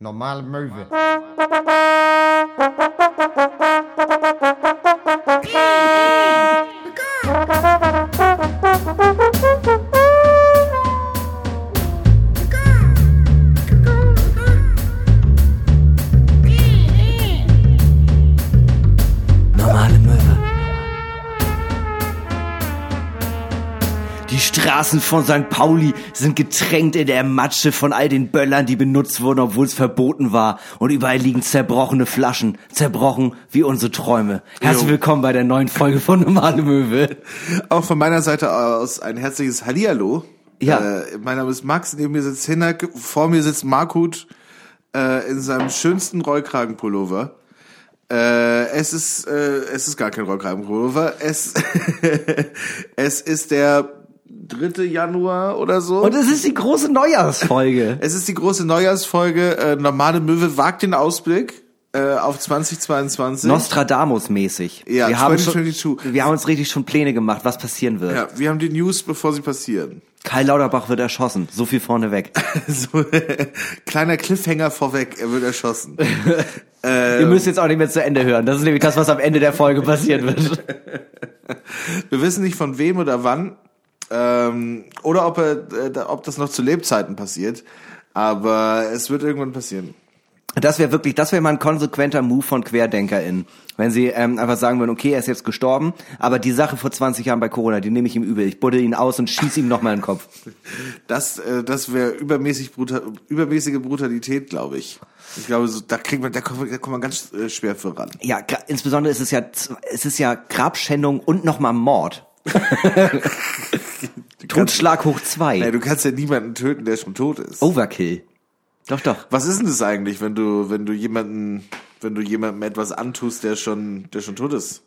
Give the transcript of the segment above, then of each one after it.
Normale Möwe. Straßen von St. Pauli sind getränkt in der Matsche von all den Böllern, die benutzt wurden, obwohl es verboten war. Und überall liegen zerbrochene Flaschen. Zerbrochen wie unsere Träume. Herzlich willkommen bei der neuen Folge von Normale Möwe. Auch von meiner Seite aus ein herzliches Hallihallo. Ja. Äh, mein Name ist Max, neben mir sitzt Hinak, vor mir sitzt Markut äh, in seinem schönsten Rollkragenpullover. Äh, es ist äh, es ist gar kein Rollkragenpullover. Es es ist der 3. Januar oder so. Und es ist die große Neujahrsfolge. es ist die große Neujahrsfolge. Äh, Normale Möwe wagt den Ausblick äh, auf 2022. Nostradamus-mäßig. Ja, wir haben, schon, 2022. wir haben uns richtig schon Pläne gemacht, was passieren wird. ja, wir haben die News, bevor sie passieren. Kai Lauterbach wird erschossen. So viel vorneweg. So, kleiner Cliffhanger vorweg, er wird erschossen. Ihr müsst jetzt auch nicht mehr zu Ende hören. Das ist nämlich das, was am Ende der Folge passieren wird. Wir wissen nicht von wem oder wann ähm, oder ob, er, äh, ob das noch zu Lebzeiten passiert, aber es wird irgendwann passieren. Das wäre wirklich, das wäre mal ein konsequenter Move von QuerdenkerInnen. Wenn sie ähm, einfach sagen würden, okay, er ist jetzt gestorben, aber die Sache vor 20 Jahren bei Corona, die nehme ich ihm übel. Ich buddel ihn aus und schieß ihm nochmal in den Kopf. Das, äh, das wäre übermäßig brutal, übermäßige Brutalität, glaube ich. Ich glaube, so, da kriegt man, da kommt, da kommt man ganz äh, schwer voran. Ja, insbesondere ist es ja, es ist ja Grabschändung und nochmal Mord. Totschlag hoch zwei. Ey, du kannst ja niemanden töten, der schon tot ist. Overkill. Doch, doch. Was ist denn das eigentlich, wenn du, wenn du jemanden, wenn du jemandem etwas antust, der schon, der schon tot ist?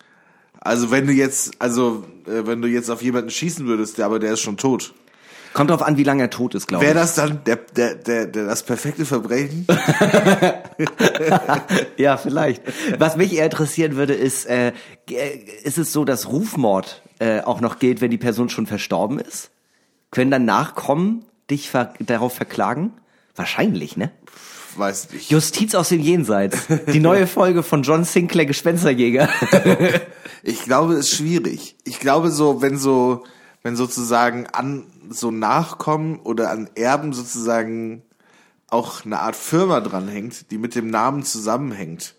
Also wenn du jetzt, also äh, wenn du jetzt auf jemanden schießen würdest, der aber der ist schon tot, Kommt drauf an, wie lange er tot ist, glaube ich. wäre das dann der, der, der, der das perfekte Verbrechen? Ja, vielleicht. Was mich eher interessieren würde, ist, äh, äh, ist es so, dass Rufmord äh, auch noch gilt, wenn die Person schon verstorben ist? Können dann Nachkommen dich ver darauf verklagen? Wahrscheinlich, ne? Weiß nicht. Justiz aus dem Jenseits. Die neue Folge von John Sinclair Gespensterjäger. Ich glaube, es ist schwierig. Ich glaube so, wenn so, wenn sozusagen an so Nachkommen oder an Erben sozusagen auch eine Art Firma dranhängt, die mit dem Namen zusammenhängt.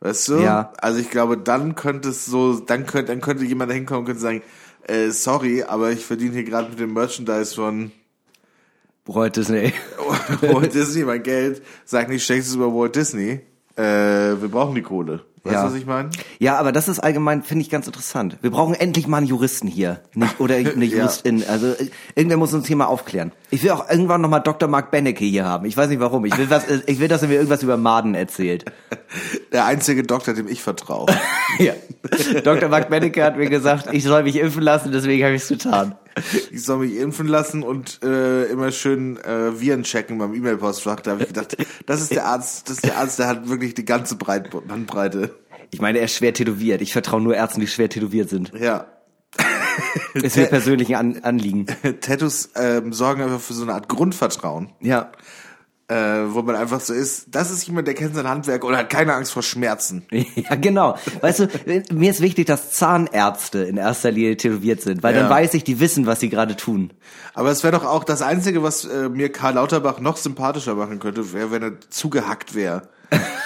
Weißt du? Ja. Also ich glaube, dann könnte es so, dann könnte, dann könnte jemand hinkommen und könnte sagen, äh, sorry, aber ich verdiene hier gerade mit dem Merchandise von Walt Disney. Walt Disney mein Geld. Sag nicht schlechtes über Walt Disney. Äh, wir brauchen die Kohle. Weißt du, Ja. was ich meine? Ja, aber das ist allgemein, finde ich ganz interessant. Wir brauchen endlich mal einen Juristen hier. Nicht, oder eine Ja. Juristin. Also äh, irgendwer muss uns hier mal aufklären. Ich will auch irgendwann noch mal Dr. Mark Benecke hier haben. Ich weiß nicht warum. Ich will, was, ich will, dass er mir irgendwas über Maden erzählt. Der einzige Doktor, dem ich vertraue. Ja. Dr. Mark Benecke hat mir gesagt, ich soll mich impfen lassen, deswegen habe ich es getan. Ich soll mich impfen lassen und äh, immer schön äh, Viren checken beim E-Mail-Postfach. Da habe ich gedacht, das ist der Arzt, das ist der Arzt, der hat wirklich die ganze Breit Bandbreite. Ich meine, er ist schwer tätowiert. Ich vertraue nur Ärzten, die schwer tätowiert sind. Ja. Ist mir persönlich ein An Anliegen. Tattoos ähm, sorgen einfach für so eine Art Grundvertrauen, Ja. Äh, wo man einfach so ist, das ist jemand, der kennt sein Handwerk und hat keine Angst vor Schmerzen. Ja, genau. Weißt du, äh, mir ist wichtig, dass Zahnärzte in erster Linie tätowiert sind, weil dann Ja. weiß ich, die wissen, was sie gerade tun. Aber es wäre doch auch das Einzige, was äh, mir Karl Lauterbach noch sympathischer machen könnte, wäre, wenn er zugehackt wäre.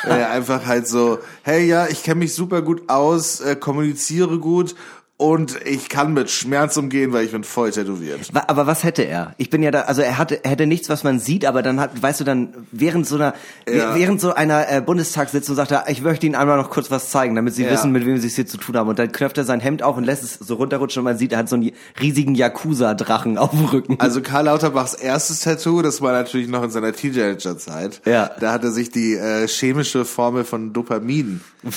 er einfach halt so, hey ja, ich kenne mich super gut aus, äh, kommuniziere gut und ich kann mit Schmerz umgehen, weil ich bin voll tätowiert. Aber was hätte er? Ich bin ja da, also er hatte, hätte nichts, was man sieht, aber dann hat, weißt du, dann während so einer, Ja. während so einer äh, Bundestagssitzung sagt er, ich möchte Ihnen einmal noch kurz was zeigen, damit Sie Ja. wissen, mit wem Sie es hier zu tun haben. Und dann knöpft er sein Hemd auf und lässt es so runterrutschen und man sieht, er hat so einen riesigen Yakuza-Drachen auf dem Rücken. Also Karl Lauterbachs erstes Tattoo, das war natürlich noch in seiner Teenager-Zeit. Ja. Da hat er sich die äh, chemische Formel von Dopamin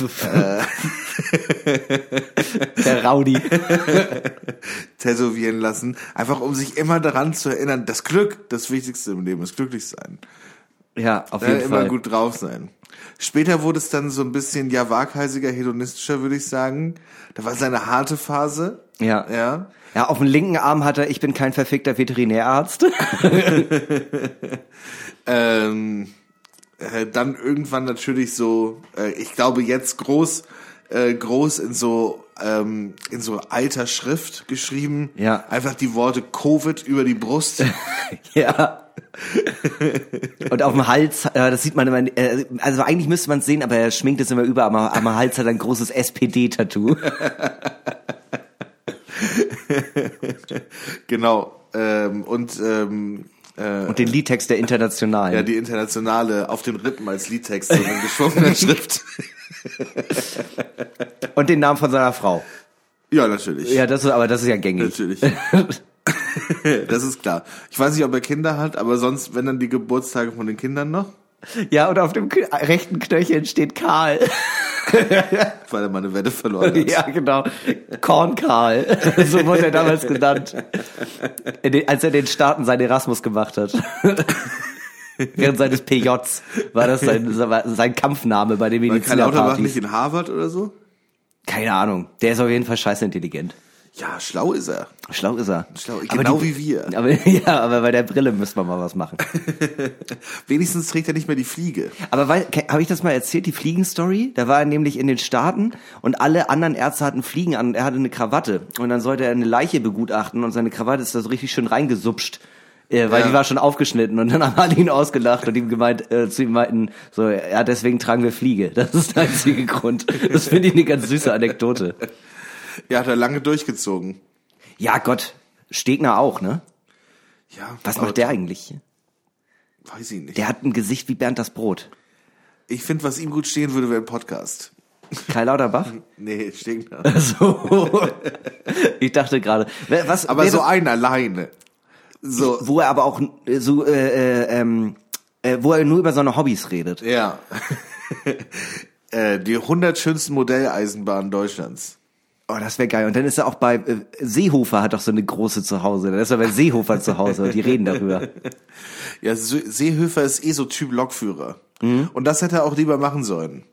Der Rowdy. tätowieren lassen, einfach um sich immer daran zu erinnern, das Glück, das Wichtigste im Leben ist glücklich sein. Ja, auf Ja, jeden immer Fall. gut drauf sein. Später wurde es dann so ein bisschen ja waghalsiger, hedonistischer, würde ich sagen. Da war seine harte Phase. Ja. Ja. Ja, auf dem linken Arm hat er, ich bin kein verfickter Veterinärarzt. Ähm, Äh, dann irgendwann natürlich so, äh, ich glaube jetzt groß, äh, groß in so ähm, in so alter Schrift geschrieben. Ja. Einfach die Worte Covid über die Brust. Ja. Und auf dem Hals, äh, das sieht man immer, äh, also eigentlich müsste man es sehen, aber er schminkt es immer über, aber am Hals hat er ein großes SPD-Tattoo. genau. Ähm, und ähm, äh, Und den Liedtext der Internationalen. ja, die internationale auf den Rippen als Liedtext so in geschwungener Schrift. Und den Namen von seiner Frau. Ja, natürlich. Ja, das ist, aber das ist ja gängig. Natürlich. das ist klar. Ich weiß nicht, ob er Kinder hat, aber sonst, wenn dann die Geburtstage von den Kindern noch, Ja, und auf dem rechten Knöchel steht Karl. weil er mal eine Wette verloren hat. ja, genau. Korn Karl. so wurde er damals genannt. Den, als er den Staaten sein Erasmus gemacht hat. Während seines PJs war das sein, sein Kampfname bei den Weil Karl Lauterbach nicht Medizinerpartys. in Harvard oder so? Keine Ahnung. Der ist auf jeden Fall scheiße intelligent. Ja, schlau ist er. Schlau ist er. Schlau, genau die- wie wir. Aber, ja, aber bei der Brille müssen wir mal was machen. Wenigstens trägt er nicht mehr die Fliege. Aber habe ich das mal erzählt, die Fliegenstory? Da war er nämlich in den Staaten und alle anderen Ärzte hatten Fliegen an und er hatte eine Krawatte. Und dann sollte er eine Leiche begutachten und seine Krawatte ist da so richtig schön reingesupscht. Äh, weil Ja. die war schon aufgeschnitten und dann haben alle ihn ausgelacht und ihm gemeint, äh, zu ihm meinten, so, ja, deswegen tragen wir Fliege. Das ist der einzige Grund. Das finde ich eine ganz süße Anekdote. Ja, hat er lange durchgezogen. Ja, Gott, Stegner auch, ne? Ja. Was macht der eigentlich? Weiß ich nicht. Der hat ein Gesicht wie Bernd das Brot. Ich finde, was ihm gut stehen würde, wäre ein Podcast. Kai Lauterbach? Nee, Stegner. so. Ich dachte gerade, was, Aber so ein alleine. So, wo er aber auch so, äh, äh, ähm, äh, wo er nur über seine Hobbys redet. ja. äh, die 100 schönsten Modelleisenbahnen Deutschlands. Oh, das wäre geil. Und dann ist er auch bei äh, Seehofer hat doch so eine große zu Hause. Dann ist er bei Seehofer zu Hause und die reden darüber. Ja, Se- Seehöfer ist eh so Typ Lokführer. Und das hätte er auch lieber machen sollen.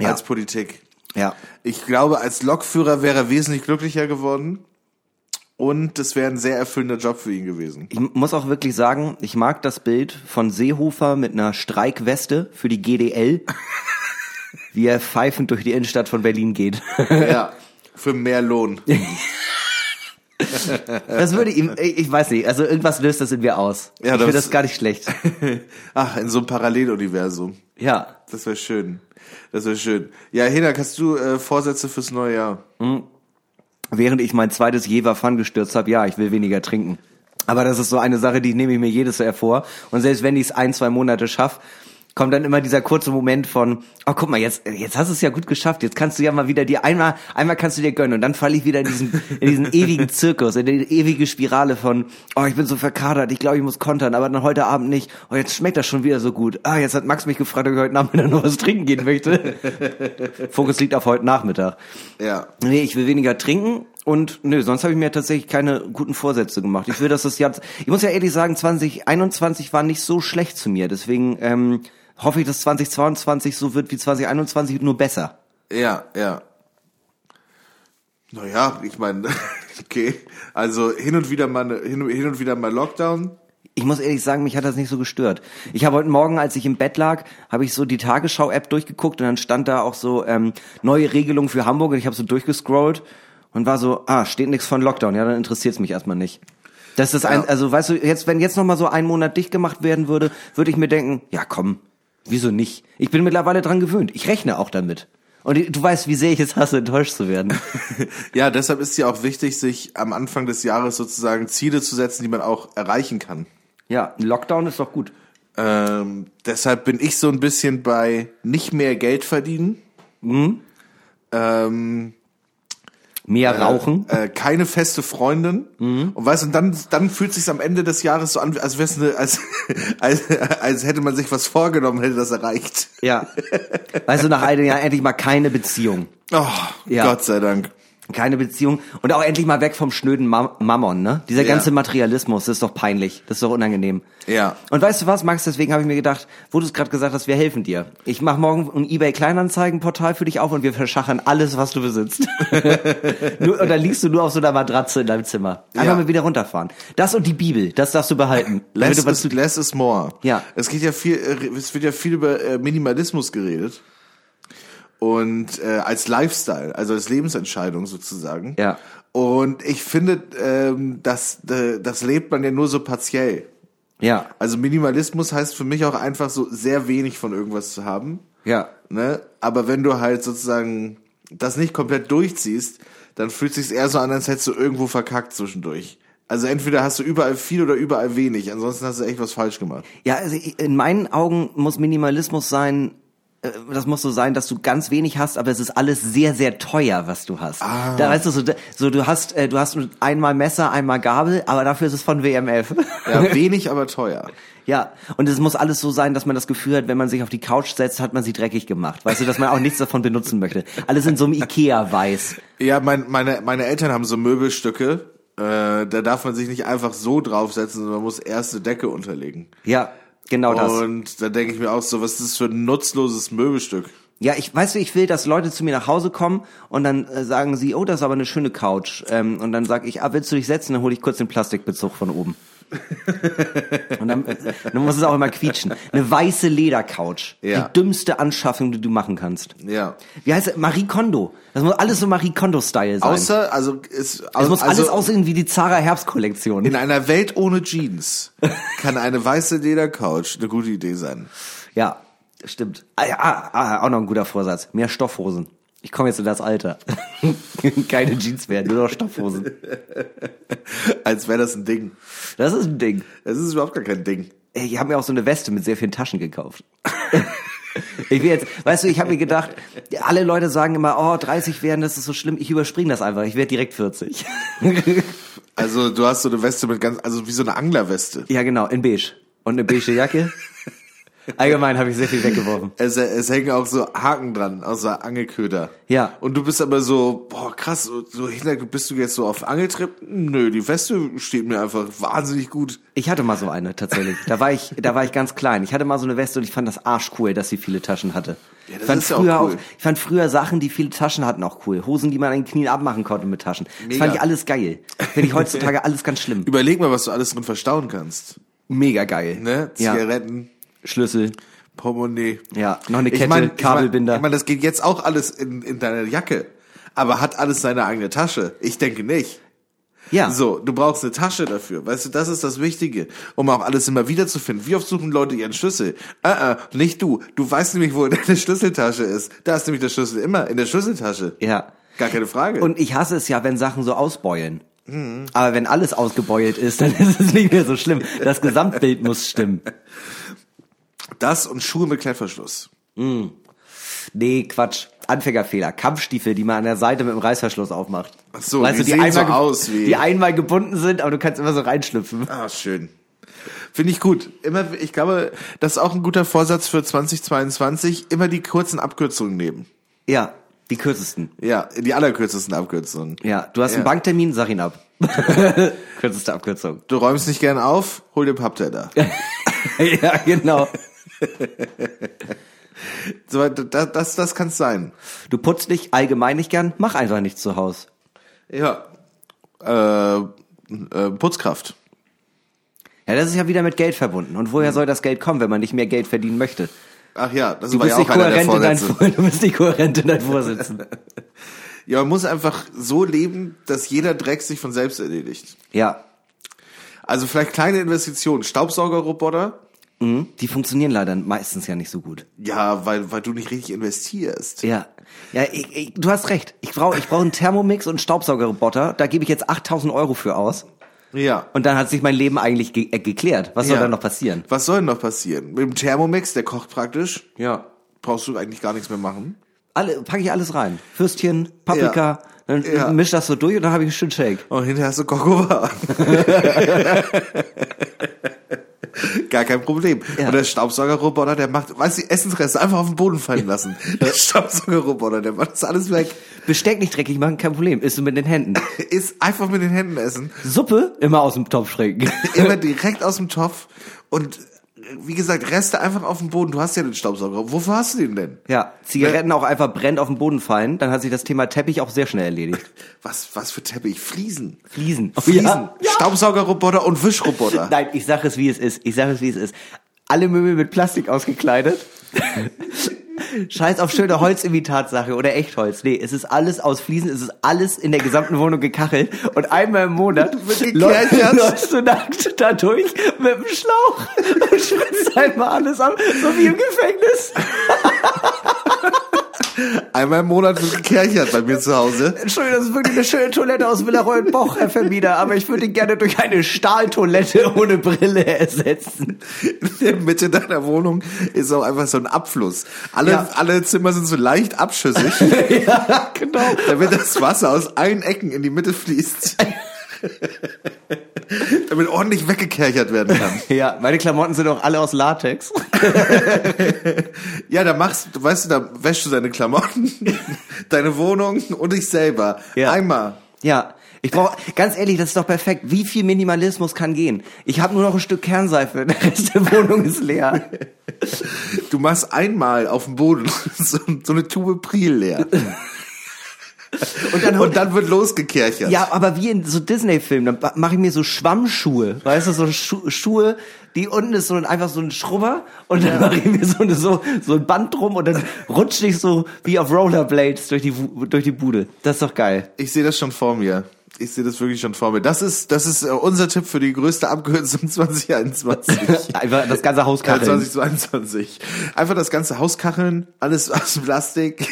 Ja. Als Politik. Ja. Ich glaube, als Lokführer wäre er wesentlich glücklicher geworden. Und es wäre ein sehr erfüllender Job für ihn gewesen. Ich muss auch wirklich sagen, ich mag das Bild von Seehofer mit einer Streikweste für die GDL, wie er pfeifend durch die Innenstadt von Berlin geht. Ja. Für mehr Lohn. Das würde ihm, ich weiß nicht, also irgendwas löst das in mir aus. Ja, ich finde das- gar nicht schlecht. Ach, in so einem Paralleluniversum. Ja. Das wäre schön. Das wäre schön. Ja, Hinak, hast du äh, Vorsätze fürs neue Jahr? Während ich mein zweites Jever Fun gestürzt habe, ja, ich will weniger trinken. Aber das ist so eine Sache, die nehme ich mir jedes Jahr vor. Und selbst wenn ich es ein, zwei Monate schaffe, kommt dann immer dieser kurze Moment von, oh guck mal, jetzt, jetzt hast du es ja gut geschafft, jetzt kannst du ja mal wieder dir einmal, einmal kannst du dir gönnen und dann falle ich wieder in diesen, in diesen ewigen Zirkus, in die ewige Spirale von, oh ich bin so verkadert, ich glaube ich muss kontern, aber dann heute Abend nicht, oh jetzt schmeckt das schon wieder so gut, ah jetzt hat Max mich gefragt, ob ich heute Nachmittag noch was trinken gehen möchte. Fokus liegt auf heute Nachmittag. Ja. Nee, ich will weniger trinken und nö, sonst habe ich mir tatsächlich keine guten Vorsätze gemacht. Ich will, dass das Jahr, ich muss ja ehrlich sagen, 2021 war nicht so schlecht zu mir. Deswegen ähm, hoffe ich, dass 2022 so wird wie 2021, nur besser. Ja, ja. Naja, ich meine, okay. Also hin und wieder mal hin, und wieder mal Lockdown. Ich muss ehrlich sagen, mich hat das nicht so gestört. Ich habe heute Morgen, als ich im Bett lag, habe ich so die Tagesschau-App durchgeguckt und dann stand da auch so ähm, neue Regelungen für Hamburg und ich habe so durchgescrollt und war so, ah, steht nichts von Lockdown. Ja, dann interessiert es mich erstmal nicht. Das ist ein, Ja. also weißt du, jetzt wenn jetzt noch mal so ein Monat dicht gemacht werden würde, würde ich mir denken, ja komm, wieso nicht? Ich bin mittlerweile dran gewöhnt. Ich rechne auch damit. Und du weißt, wie sehr ich es hasse, enttäuscht zu werden. Ja, deshalb ist ja auch wichtig, sich am Anfang des Jahres sozusagen Ziele zu setzen, die man auch erreichen kann. ja, ein Lockdown ist doch gut. Ähm, deshalb bin ich so ein bisschen bei nicht mehr Geld verdienen. Ähm, Mehr rauchen. äh, keine feste Freundin. Und weißt du, und dann, dann fühlt sich am Ende des Jahres so an, als, wär's eine, als, als, als hätte man sich was vorgenommen, hätte das erreicht. Ja. Weißt du, nach einem Jahr endlich mal keine Beziehung. Oh, Ja. Gott sei Dank. Keine Beziehung. Und auch endlich mal weg vom schnöden Mam Mammon, ne? Dieser Ja. ganze Materialismus, das ist doch peinlich. Das ist doch unangenehm. Ja. Und weißt du was, Max, deswegen habe ich mir gedacht, wo du es gerade gesagt hast, wir helfen dir. Ich mache morgen ein eBay Kleinanzeigenportal für dich auf und wir verschachern alles, was du besitzt. nur, und dann liegst du nur auf so einer Matratze in deinem Zimmer. Einfach Ja. mal wieder runterfahren. Das und die Bibel, das darfst du behalten. Less du is, less is more. Ja. Es geht ja viel, äh, es wird ja viel über äh, Minimalismus geredet. Und äh, als Lifestyle, also als Lebensentscheidung sozusagen. Ja. Und ich finde, ähm, das, äh, das lebt man ja nur so partiell. ja, Also Minimalismus heißt für mich auch einfach so sehr wenig von irgendwas zu haben. ja. Ne? Aber wenn du halt sozusagen das nicht komplett durchziehst, dann fühlt sich's eher so an, als hättest du irgendwo verkackt zwischendurch. Also entweder hast du überall viel oder überall wenig. Ansonsten hast du echt was falsch gemacht. Ja, also in meinen Augen muss Minimalismus sein, das muss so sein, dass du ganz wenig hast, aber es ist alles sehr, sehr teuer, was du hast. Ah. Da weißt du so, so du hast, äh, du hast einmal Messer, einmal Gabel, aber dafür ist es von WMF. Ja, wenig, aber teuer. Ja, und es muss alles so sein, dass man das Gefühl hat, wenn man sich auf die Couch setzt, hat man sie dreckig gemacht. Weißt du, dass man auch nichts davon benutzen möchte. Alles in so einem Ikea-Weiß. Ja, mein, meine, meine Eltern haben so Möbelstücke. Äh, da darf man sich nicht einfach so draufsetzen, sondern man muss erst eine Decke unterlegen. Ja, genau das. Und da denke ich mir auch so, was ist das für ein nutzloses Möbelstück? Ja, ich weißt du, ich will, dass Leute zu mir nach Hause kommen und dann äh, sagen sie, oh, das ist aber eine schöne Couch. Ähm, und dann sage ich, ah, willst du dich setzen? Dann hole ich kurz den Plastikbezug von oben. und dann, dann muss es auch immer quietschen. Eine weiße Ledercouch. Ja. Die dümmste Anschaffung, die du machen kannst. Ja. Wie heißt es? Marie Kondo. Das muss alles so Marie Kondo-Style sein. Außer, also, es, es muss also, alles aussehen wie die Zara Herbstkollektion. In einer Welt ohne Jeans kann eine weiße Ledercouch eine gute Idee sein. Ja, stimmt. Ah, ah, ah, auch noch ein guter Vorsatz. Mehr Stoffhosen. Ich komme jetzt in das Alter. Keine Jeans mehr, nur noch Stoffhosen. Als wäre das ein Ding. Das ist ein Ding. Es ist überhaupt gar kein Ding. Ey, Ich habe mir auch so eine Weste mit sehr vielen Taschen gekauft. Ich will jetzt, weißt du, ich habe mir gedacht, alle Leute sagen immer, oh, 30 werden, das ist so schlimm. Ich überspringe das einfach. Ich werde direkt 40. Also du hast so eine Weste mit ganz, also wie so eine Anglerweste. ja, genau, in beige. Und eine beige Jacke. Allgemein habe ich sehr viel weggeworfen. Es, es hängen auch so Haken dran, außer Angelköder. Ja. Und du bist aber so, boah, krass, so, hinter, bist du jetzt so auf Angeltrip? Nö, die Weste steht mir einfach wahnsinnig gut. Ich hatte mal so eine tatsächlich. Da war ich, da war ich ganz klein. Ich hatte mal so eine Weste und ich fand das arschcool, dass sie viele Taschen hatte. Ja, das ich fand ist ja auch früher cool. ich fand früher Sachen, die viele Taschen hatten, auch cool. Hosen, die man an den Knien abmachen konnte mit Taschen. Das Mega. fand ich alles geil. Finde ich heutzutage alles ganz schlimm. Überleg mal, was du alles drin verstauen kannst. Mega geil. Ne? Ja. Schlüssel. Portemonnaie. Ja, noch eine Ich Kette, mein, Kabelbinder. Ich meine, das geht jetzt auch alles in, in deine Jacke. Aber hat alles seine eigene Tasche? Ich denke nicht. ja. So, du brauchst eine Tasche dafür. Weißt du, das ist das Wichtige, um auch alles immer wieder zu finden. Wie oft suchen Leute ihren Schlüssel? Äh, äh, nicht du. Du weißt nämlich, wo deine Schlüsseltasche ist. Da ist nämlich der Schlüssel immer in der Schlüsseltasche. Ja. Gar keine Frage. Und ich hasse es ja, wenn Sachen so ausbeulen. Aber wenn alles ausgebeult ist, dann ist es nicht mehr so schlimm. Das Gesamtbild muss stimmen. das und Schuhe mit Klettverschluss. Nee, Quatsch. Anfängerfehler. Kampfstiefel, die man an der Seite mit dem Reißverschluss aufmacht. Ach so, weißt die du, sehen so ge- aus wie- die einmal gebunden sind, aber du kannst immer so reinschlüpfen. Ah, schön. Finde ich gut. Immer, ich glaube, das ist auch ein guter Vorsatz für 2022. Immer die kurzen Abkürzungen nehmen. Ja, die kürzesten. Ja, die allerkürzesten Abkürzungen. Ja, du hast einen Ja. Banktermin, sag ihn ab. Kürzeste Abkürzung. Du räumst nicht gern auf, hol dir Pappteller. ja, genau. so, das, das, das kann's sein. Du putzt nicht allgemein nicht gern, mach einfach nichts zu Hause. Ja. Äh, äh, Putzkraft. Ja, das ist ja wieder mit Geld verbunden. Und woher soll das Geld kommen, wenn man nicht mehr Geld verdienen möchte? Ach ja, das Du war ja auch einer der in dein, du bist nicht kohärent in dein Vorsitzen. Ja, man muss einfach so leben, dass jeder Dreck sich von selbst erledigt. Ja, Also vielleicht kleine Investitionen. Staubsaugerroboter? Mhm. die funktionieren leider meistens ja nicht so gut. Ja, weil, weil du nicht richtig investierst. Ja, ja, ich, ich, du hast recht. Ich brauche ich brauch einen Thermomix und einen Staubsaugerroboter. Da gebe ich jetzt 8000 Euro für aus. Ja. Und dann hat sich mein Leben eigentlich ge äh, geklärt. Was soll Ja. dann noch passieren? Was soll denn noch passieren? Mit dem Thermomix, der kocht praktisch, Ja. brauchst du eigentlich gar nichts mehr machen. Alle, packe ich alles rein. Würstchen, Paprika, dann Ja. misch das so durch und dann habe ich einen schönen Shake. Und hinterher hast du Kokova. Gar kein Problem. Ja. Und der Staubsaugerroboter, der macht, weißt du, Essensreste einfach auf den Boden fallen lassen. Der Staubsaugerroboter, der macht das alles weg. Besteck nicht dreckig machen, kein Problem. Isst du mit den Händen. Ist einfach mit den Händen essen. Suppe immer aus dem Topf schrägen. Immer direkt aus dem Topf. Und wie gesagt, Reste einfach auf dem Boden. Du hast ja den Staubsauger. Wofür hast du den denn? Ja, Zigaretten auch einfach brennt auf dem Boden fallen, dann hat sich das Thema Teppich auch sehr schnell erledigt. Was, was für Teppich? Fliesen. Fliesen. Fliesen. Ja. Staubsaugerroboter und Wischroboter. Nein, ich sage es wie es ist. Ich sage es wie es ist. Alle Möbel mit Plastik ausgekleidet. Scheiß auf schöne Holzimitatsache oder Echtholz. Nee, es ist alles aus Fliesen, es ist alles in der gesamten Wohnung gekachelt und einmal im Monat Wird läufst, läufst du nackt da durch mit dem Schlauch und spritzt einmal alles ab, so wie im Gefängnis. Einmal im Monat wird gekerchert bei mir zu Hause. Entschuldigung, das ist wirklich eine schöne Toilette aus Villaroy-Boch, Herr Vermieter, aber ich würde ihn gerne durch eine Stahltoilette ohne Brille ersetzen. In der Mitte deiner Wohnung ist auch einfach so ein Abfluss. Alle, Ja. alle Zimmer sind so leicht abschüssig, ja, genau. damit das Wasser aus allen Ecken in die Mitte fließt. damit ordentlich weggekerchert werden kann. Ja, meine Klamotten sind auch alle aus Latex. Ja, da machst du, weißt du, da wäschst du deine Klamotten, deine Wohnung und dich selber. Ja. Einmal. Ja, ich brauche, ganz ehrlich, das ist doch perfekt. Wie viel Minimalismus kann gehen? Ich habe nur noch ein Stück Kernseife, der Rest der Wohnung ist leer. Du machst einmal auf dem Boden so, so eine Tube Priel leer. Und dann, Und dann wird losgekerchert. ja, aber wie in so Disney-Filmen, dann mache ich mir so Schwammschuhe, weißt du, so Schu Schuhe, die unten ist so ein, einfach so ein Schrubber und dann mache ich mir so, eine, so, so ein Band drum und dann rutsche ich so wie auf Rollerblades durch die, durch die Bude. Das ist doch geil. Ich sehe das schon vor mir. Ich sehe das wirklich schon vor mir. Das ist, das ist äh, unser Tipp für die größte Abkürzung 2021. Einfach das ganze Haus kacheln. 2022. Einfach das ganze Haus kacheln, alles aus Plastik.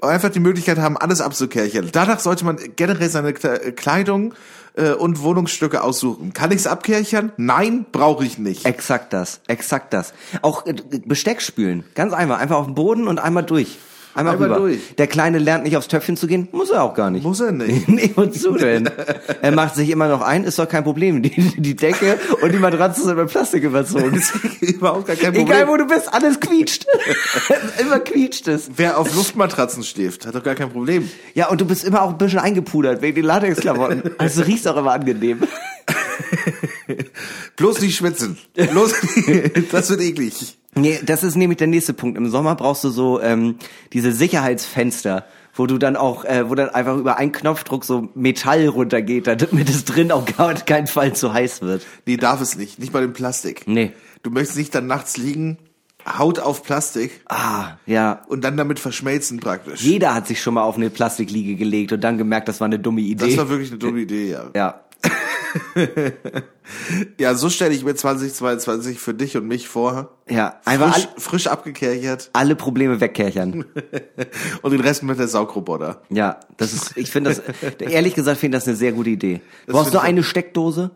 Und einfach die Möglichkeit haben, alles abzukerchern. Danach sollte man generell seine Kle- Kleidung äh, und Wohnungsstücke aussuchen. Kann ich's abkerchern? Nein, brauche ich nicht. Exakt das, exakt das. Auch äh, Besteck spülen, ganz einfach, einfach auf den Boden und einmal durch. Einmal, Einmal rüber. durch. Der Kleine lernt nicht aufs Töpfchen zu gehen, muss er auch gar nicht. Muss er nicht. nee, wozu denn? er macht sich immer noch ein, ist doch kein Problem. Die, die Decke und die Matratze sind mit Plastik überzogen. Überhaupt gar kein Problem. Egal wo du bist, alles quietscht. immer quietscht es. Wer auf Luftmatratzen schläft, hat doch gar kein Problem. Ja, und du bist immer auch ein bisschen eingepudert wegen den Latexklamotten. Also du riechst auch immer angenehm. Bloß nicht schwitzen. Bloß, das wird eklig. Nee, das ist nämlich der nächste Punkt. Im Sommer brauchst du so ähm, diese Sicherheitsfenster, wo du dann auch, äh, wo dann einfach über einen Knopfdruck so Metall runtergeht, damit es drin auf gar keinen Fall zu heiß wird. Nee, darf es nicht. Nicht bei dem Plastik. Nee. Du möchtest nicht dann nachts liegen, Haut auf Plastik Ah, ja. und dann damit verschmelzen praktisch. Jeder hat sich schon mal auf eine Plastikliege gelegt und dann gemerkt, das war eine dumme Idee. Das war wirklich eine dumme Idee, ja. ja. Ja, so stelle ich mir 2022 für dich und mich vor. Ja, einfach frisch, all, frisch abgekerchert alle Probleme wegkerchern. und den Rest mit der Saugroboter. Ja, das ist, ich finde das, ehrlich gesagt finde ich das eine sehr gute Idee. Brauchst du find ich- eine Steckdose?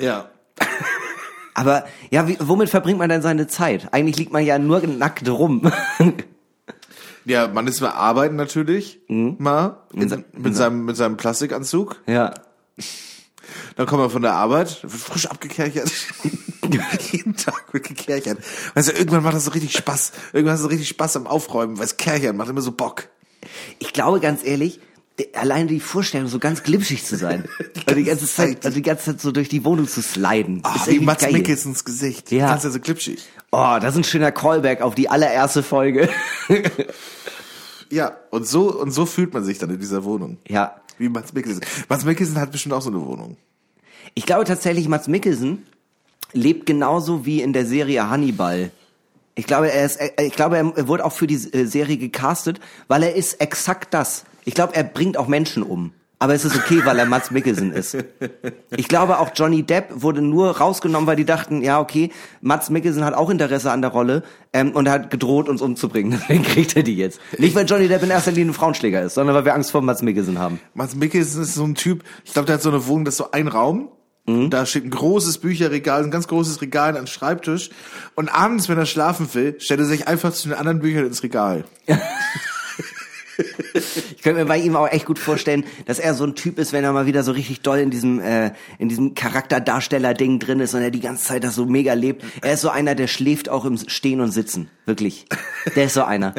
Ja. Aber ja, wie, womit verbringt man denn seine Zeit? Eigentlich liegt man ja nur nackt rum. Ja, man ist mal arbeiten natürlich, mal, in, mit, seinem, mit seinem Plastikanzug. ja. Dann kommt man von der Arbeit, wird frisch abgekerchert. Jeden Tag wird gekerchert. Weißt du, irgendwann macht das so richtig Spaß. Irgendwann hast du so richtig Spaß am Aufräumen, weil es Kerchern macht immer so Bock. Ich glaube ganz ehrlich, alleine die Vorstellung, so ganz glitschig zu sein. also die ganze Zeit, Zeit. also die ganze Zeit so durch die Wohnung zu sliden. Ist wie Mats geil. Mikkelsens Gesicht. Ja. Ganz ja so glitschig. Oh, das ist ein schöner Callback auf die allererste Folge. Ja, und so, und so fühlt man sich dann in dieser Wohnung. ja. Wie Mats Mikkelsen. Mats Mikkelsen hat bestimmt auch so eine Wohnung. Ich glaube tatsächlich, Mats Mikkelsen lebt genauso wie in der Serie Hannibal. Ich glaube, er ist, ich glaube, er wurde auch für die äh, Serie gecastet, weil er ist exakt das. Ich glaube, er bringt auch Menschen um. Aber es ist okay, weil er Mats Mikkelsen ist. Ich glaube, auch Johnny Depp wurde nur rausgenommen, weil die dachten, ja, okay, Mats Mikkelsen hat auch Interesse an der Rolle ähm, und er hat gedroht, uns umzubringen. Deswegen kriegt er die jetzt. Nicht, weil Johnny Depp in erster Linie ein Frauenschläger ist, sondern weil wir Angst vor Mats Mikkelsen haben. Mats Mikkelsen ist so ein Typ, ich glaube, der hat so eine Wohnung, das ist so ein Raum. Da steht ein großes Bücherregal, ein ganz großes Regal an Schreibtisch. Und abends, wenn er schlafen will, stellt er sich einfach zu den anderen Büchern ins Regal. Ich könnte mir bei ihm auch echt gut vorstellen, dass er so ein Typ ist, wenn er mal wieder so richtig doll in diesem äh, in diesem Charakterdarsteller-Ding drin ist und er die ganze Zeit das so mega lebt. Er ist so einer, der schläft auch im Stehen und Sitzen. Wirklich. Der ist so einer.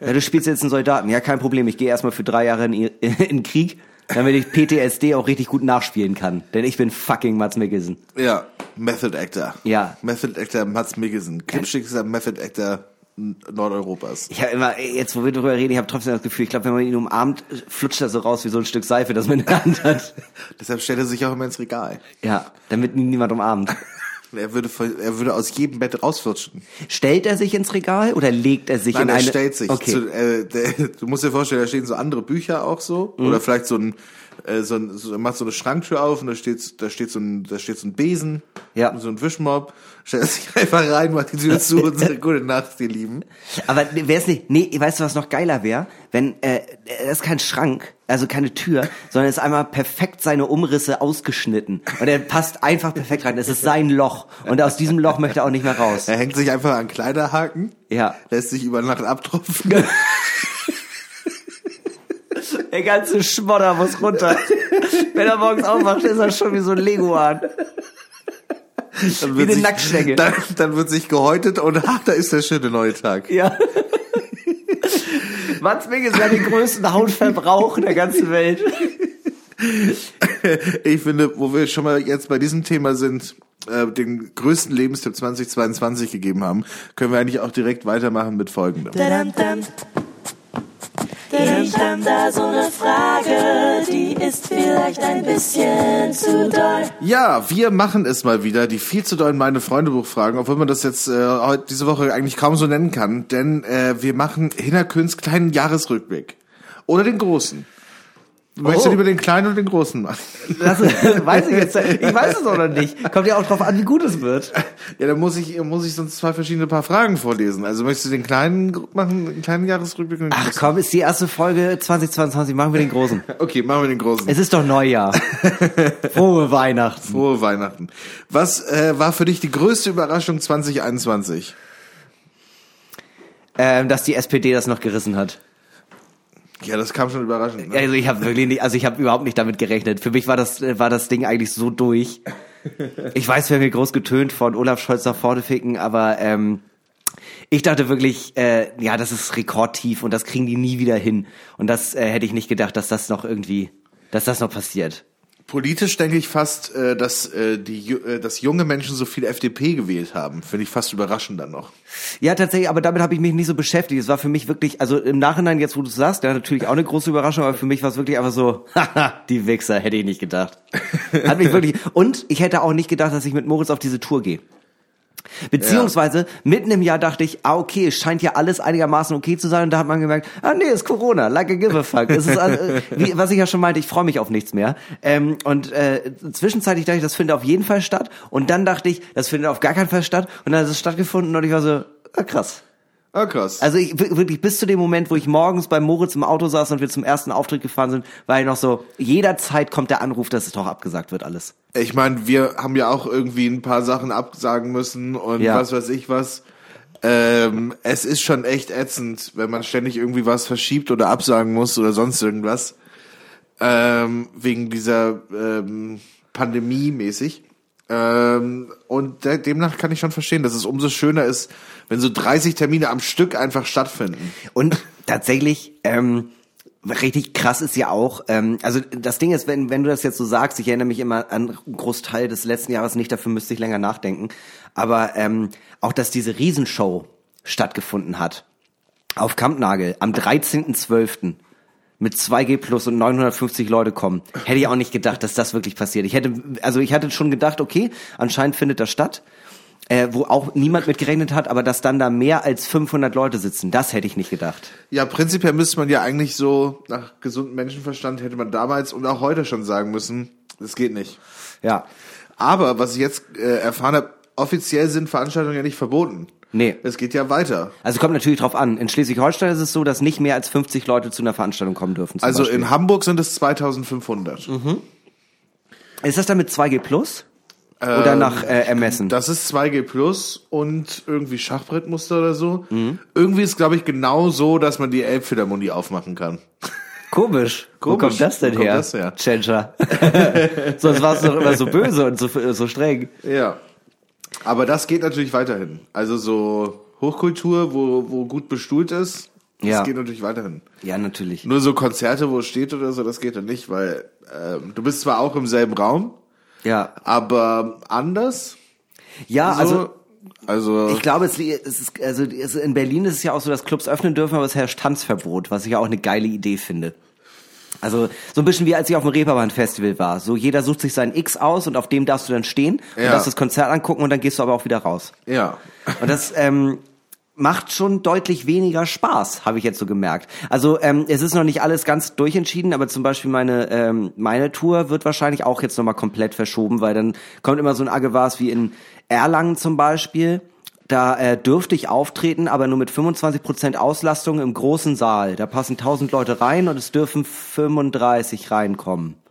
Ja, du spielst jetzt einen Soldaten. Ja, kein Problem. Ich gehe erstmal für drei Jahre in, in den Krieg, damit ich PTSD auch richtig gut nachspielen kann. Denn ich bin fucking Mats Mikkelsen. Ja, Method Actor. Ja. Method Actor Mats Mikkelsen. Klippschickster Method Actor Nordeuropas. Ich habe immer, jetzt wo wir darüber reden, ich habe trotzdem das Gefühl, ich glaube, wenn man ihn umarmt, flutscht er so raus wie so ein Stück Seife, das man in der Hand hat. Deshalb stellt er sich auch immer ins Regal. Ja, damit ihn niemand umarmt. Er würde, er würde aus jedem Bett rausflutschen. Stellt er sich ins Regal oder legt er sich Nein, in er eine... stellt sich. Okay. Zu, äh, der, du musst dir vorstellen, da stehen so andere Bücher auch so. Mhm. Oder vielleicht so ein, äh, so ein, so, er macht so eine Schranktür auf und da steht, da steht so ein, da steht so ein Besen. Ja. So ein Wischmob. Stellt sich einfach rein, macht die Tür zu und sagt, gute Nacht, ihr Lieben. Aber wäre es nicht, nee, weißt du, was noch geiler wäre? Wenn, äh, das ist kein Schrank, also keine Tür, sondern es ist einmal perfekt seine Umrisse ausgeschnitten. Und er passt einfach perfekt rein. Es ist sein Loch. Und aus diesem Loch möchte er auch nicht mehr raus. Er hängt sich einfach an Kleiderhaken. Ja. Lässt sich über Nacht abtropfen. Der ganze Schmodder muss runter. Wenn er morgens aufwacht, ist er schon wie so ein Leguan. Dann Wie wird eine sich- Nacktschnecke. Dann, dann wird sich gehäutet und ach, da ist der schöne neue Tag. Ja. Mats Mikkelsen hat den größten Hautverbrauch der ganzen Welt. Ich finde, wo wir schon mal jetzt bei diesem Thema sind, äh, den größten Lebenstipp 2022 gegeben haben, können wir eigentlich auch direkt weitermachen mit folgendem. Ich hab da so eine Frage, die ist vielleicht ein bisschen zu doll. Ja, wir machen es mal wieder, die viel zu dollen meine Freunde fragen, obwohl man das jetzt äh, heute diese Woche eigentlich kaum so nennen kann, denn äh, wir machen Hinnerküns kleinen Jahresrückblick. Oder den großen. Möchtest du Oh. lieber den kleinen oder den großen machen? Das weiß ich jetzt. Ich weiß es auch noch nicht. Kommt ja auch drauf an, wie gut es wird. Ja, dann muss ich, muss ich sonst zwei verschiedene paar Fragen vorlesen. Also möchtest du den kleinen machen, den kleinen Jahresrückblick? und den Ach großen? komm, ist die erste Folge 2022. Machen wir den großen. Okay, machen wir den großen. Es ist doch Neujahr. Frohe Weihnachten. Frohe Weihnachten. Was äh, war für dich die größte Überraschung 2021? Ähm, dass die SPD das noch gerissen hat. Ja, das kam schon überraschend. Ne? Also ich habe wirklich nicht, also ich habe überhaupt nicht damit gerechnet. Für mich war das äh, war das Ding eigentlich so durch. Ich weiß, wir haben hier groß getönt von Olaf Scholz nach vorne ficken, aber ähm, ich dachte wirklich, äh, ja, das ist rekordtief und das kriegen die nie wieder hin. Und das äh, hätte ich nicht gedacht, dass das noch irgendwie, dass das noch passiert. Politisch denke ich fast, äh, dass, äh, die, äh, dass junge Menschen so viel FDP gewählt haben. Finde ich fast überraschend dann noch. Ja, tatsächlich, aber damit habe ich mich nicht so beschäftigt. Es war für mich wirklich, also im Nachhinein jetzt, wo du es sagst, ja, natürlich auch eine große Überraschung, aber für mich war es wirklich einfach so, haha, die Wichser, hätte ich nicht gedacht. Hat mich wirklich, und ich hätte auch nicht gedacht, dass ich mit Moritz auf diese Tour gehe. Beziehungsweise mitten im Jahr dachte ich, ah okay, es scheint ja alles einigermaßen okay zu sein und da hat man gemerkt, ah nee, ist Corona, like a give a fuck. Es ist, äh, wie, was ich ja schon meinte, ich freue mich auf nichts mehr. Ähm, und äh, zwischenzeitlich dachte ich, das findet auf jeden Fall statt und dann dachte ich, das findet auf gar keinen Fall statt und dann hat es stattgefunden und ich war so, ah, krass. Ah, krass. Also ich, wir- wirklich bis zu dem Moment, wo ich morgens bei Moritz im Auto saß und wir zum ersten Auftritt gefahren sind, war ich noch so, jederzeit kommt der Anruf, dass es doch abgesagt wird alles. Ich meine, wir haben ja auch irgendwie ein paar Sachen absagen müssen und Ja. was weiß ich was. Ähm, es ist schon echt ätzend, wenn man ständig irgendwie was verschiebt oder absagen muss oder sonst irgendwas. Ähm, wegen dieser ähm, Pandemie mäßig. Ähm, und de demnach kann ich schon verstehen, dass es umso schöner ist, wenn so 30 Termine am Stück einfach stattfinden. Und tatsächlich, ähm, richtig krass ist ja auch, ähm, also das Ding ist, wenn, wenn du das jetzt so sagst, ich erinnere mich immer an einen Großteil des letzten Jahres nicht, dafür müsste ich länger nachdenken, aber ähm, auch, dass diese Riesenshow stattgefunden hat auf Kampnagel am 13.12. mit 2G plus und 950 Leute kommen. Hätte ich auch nicht gedacht, dass das wirklich passiert. Ich hätte, also ich hatte schon gedacht, okay, anscheinend findet das statt, äh, wo auch niemand mit gerechnet hat, aber dass dann da mehr als 500 Leute sitzen, das hätte ich nicht gedacht. Ja, prinzipiell müsste man ja eigentlich so, nach gesundem Menschenverstand hätte man damals und auch heute schon sagen müssen, das geht nicht. Ja. Aber was ich jetzt äh, erfahren habe, offiziell sind Veranstaltungen ja nicht verboten. Nee. Es geht ja weiter. Also kommt natürlich drauf an. In Schleswig-Holstein ist es so, dass nicht mehr als 50 Leute zu einer Veranstaltung kommen dürfen. Also Beispiel. in Hamburg sind es 2500. Ist das dann mit 2G plus? Oder nach äh, Ermessen? Das ist 2G Plus und irgendwie Schachbrettmuster oder so. Irgendwie ist, glaube ich, genau so, dass man die Elbphilharmonie aufmachen kann. Komisch. Wo Komisch. kommt das denn Wo kommt her? das her? Tschentscher. Sonst warst du doch immer so böse und so, so streng. Ja. Aber das geht natürlich weiterhin. Also so Hochkultur, wo, wo gut bestuhlt ist, das Ja. geht natürlich weiterhin. Ja, natürlich. Nur so Konzerte, wo es steht oder so, das geht dann nicht, weil ähm, du bist zwar auch im selben Raum, Ja. aber anders. Ja, also so. also ich glaube, es, es ist, also es, in Berlin ist es ja auch so, dass Clubs öffnen dürfen, aber es herrscht Tanzverbot, was ich ja auch eine geile Idee finde. Also so ein bisschen wie als ich auf dem Reeperbahn-Festival war. So jeder sucht sich seinen X aus und auf dem darfst du dann stehen und Ja. darfst das Konzert angucken und dann gehst du aber auch wieder raus. ja. Und das ähm, macht schon deutlich weniger Spaß, habe ich jetzt so gemerkt. Also ähm, es ist noch nicht alles ganz durchentschieden, aber zum Beispiel meine ähm, meine Tour wird wahrscheinlich auch jetzt nochmal komplett verschoben, weil dann kommt immer so ein Agewars wie in Erlangen zum Beispiel. Da äh, dürfte ich auftreten, aber nur mit 25% Auslastung im großen Saal. Da passen 1000 Leute rein und es dürfen 35 reinkommen.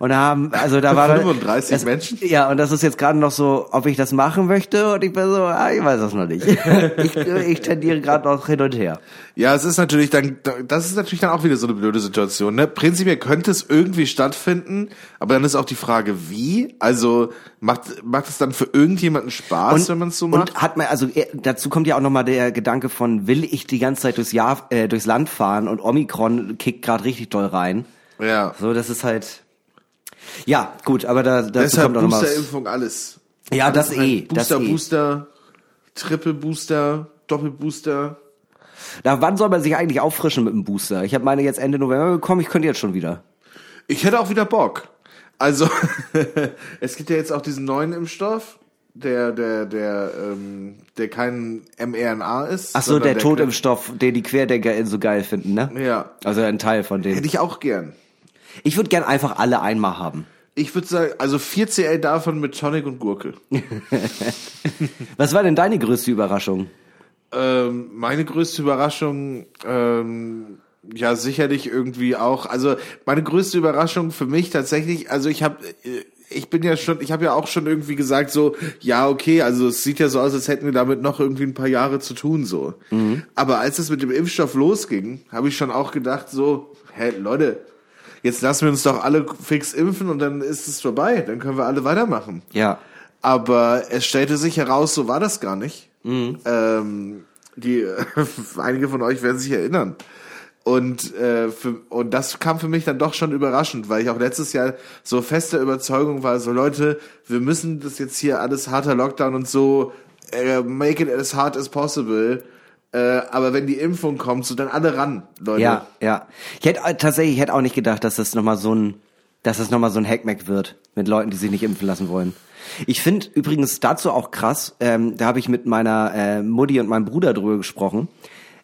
Und da haben, also da war dann- 35 das, Menschen? Ja, und das ist jetzt gerade noch so, ob ich das machen möchte und ich bin so, ah, ich weiß das noch nicht. ich, ich tendiere gerade noch hin und her. Ja, es ist natürlich dann, das ist natürlich dann auch wieder so eine blöde Situation. Ne? Prinzipiell könnte es irgendwie stattfinden, aber dann ist auch die Frage, wie. Also macht macht es dann für irgendjemanden Spaß, wenn man es so macht? Und hat man, also eh, dazu kommt ja auch nochmal der Gedanke von, will ich die ganze Zeit durchs Jahr, äh, durchs Land fahren und Omikron kickt gerade richtig doll rein. ja. So, das ist halt. Ja, gut, aber da, dazu Deshalb kommt auch nochmal. was. Boosterimpfung alles. Ja, das Alles eh, rein. das Booster, eh. Booster, Triple Booster, Doppelbooster. Da, wann soll man sich eigentlich auffrischen mit dem Booster? Ich habe meine jetzt Ende November bekommen, ich könnte jetzt schon wieder. Ich hätte auch wieder Bock. Also, es gibt ja jetzt auch diesen neuen Impfstoff, der, der, der, ähm, der kein mRNA ist. Ach so, der kann- Totimpfstoff, den die QuerdenkerInnen so geil finden, ne? Ja. Also ein Teil von denen. Hätte ich auch gern. Ich würde gern einfach alle einmal haben. Ich würde sagen, also 4 CL davon mit Tonic und Gurke. Was war denn deine größte Überraschung? Ähm, meine größte Überraschung, ähm, ja sicherlich irgendwie auch. Also meine größte Überraschung für mich tatsächlich, also ich habe, ich bin ja schon, ich habe ja auch schon irgendwie gesagt so, ja okay, also es sieht ja so aus, als hätten wir damit noch irgendwie ein paar Jahre zu tun so. Aber als es mit dem Impfstoff losging, habe ich schon auch gedacht so, hä Leute, jetzt lassen wir uns doch alle fix impfen und dann ist es vorbei, dann können wir alle weitermachen. Ja. Aber es stellte sich heraus, so war das gar nicht. Ähm, die, einige von euch werden sich erinnern. Und, äh, für, und das kam für mich dann doch schon überraschend, weil ich auch letztes Jahr so fester Überzeugung war, so Leute, wir müssen das jetzt hier alles harter Lockdown und so, äh, make it as hard as possible. Äh, aber wenn die Impfung kommt, so dann alle ran, Leute. Ja, ja. Ich hätte äh, tatsächlich, ich hätte auch nicht gedacht, dass das nochmal so ein, dass das nochmal so ein Hackmack wird mit Leuten, die sich nicht impfen lassen wollen. Ich finde übrigens dazu auch krass, ähm, da habe ich mit meiner äh, Mutti und meinem Bruder drüber gesprochen,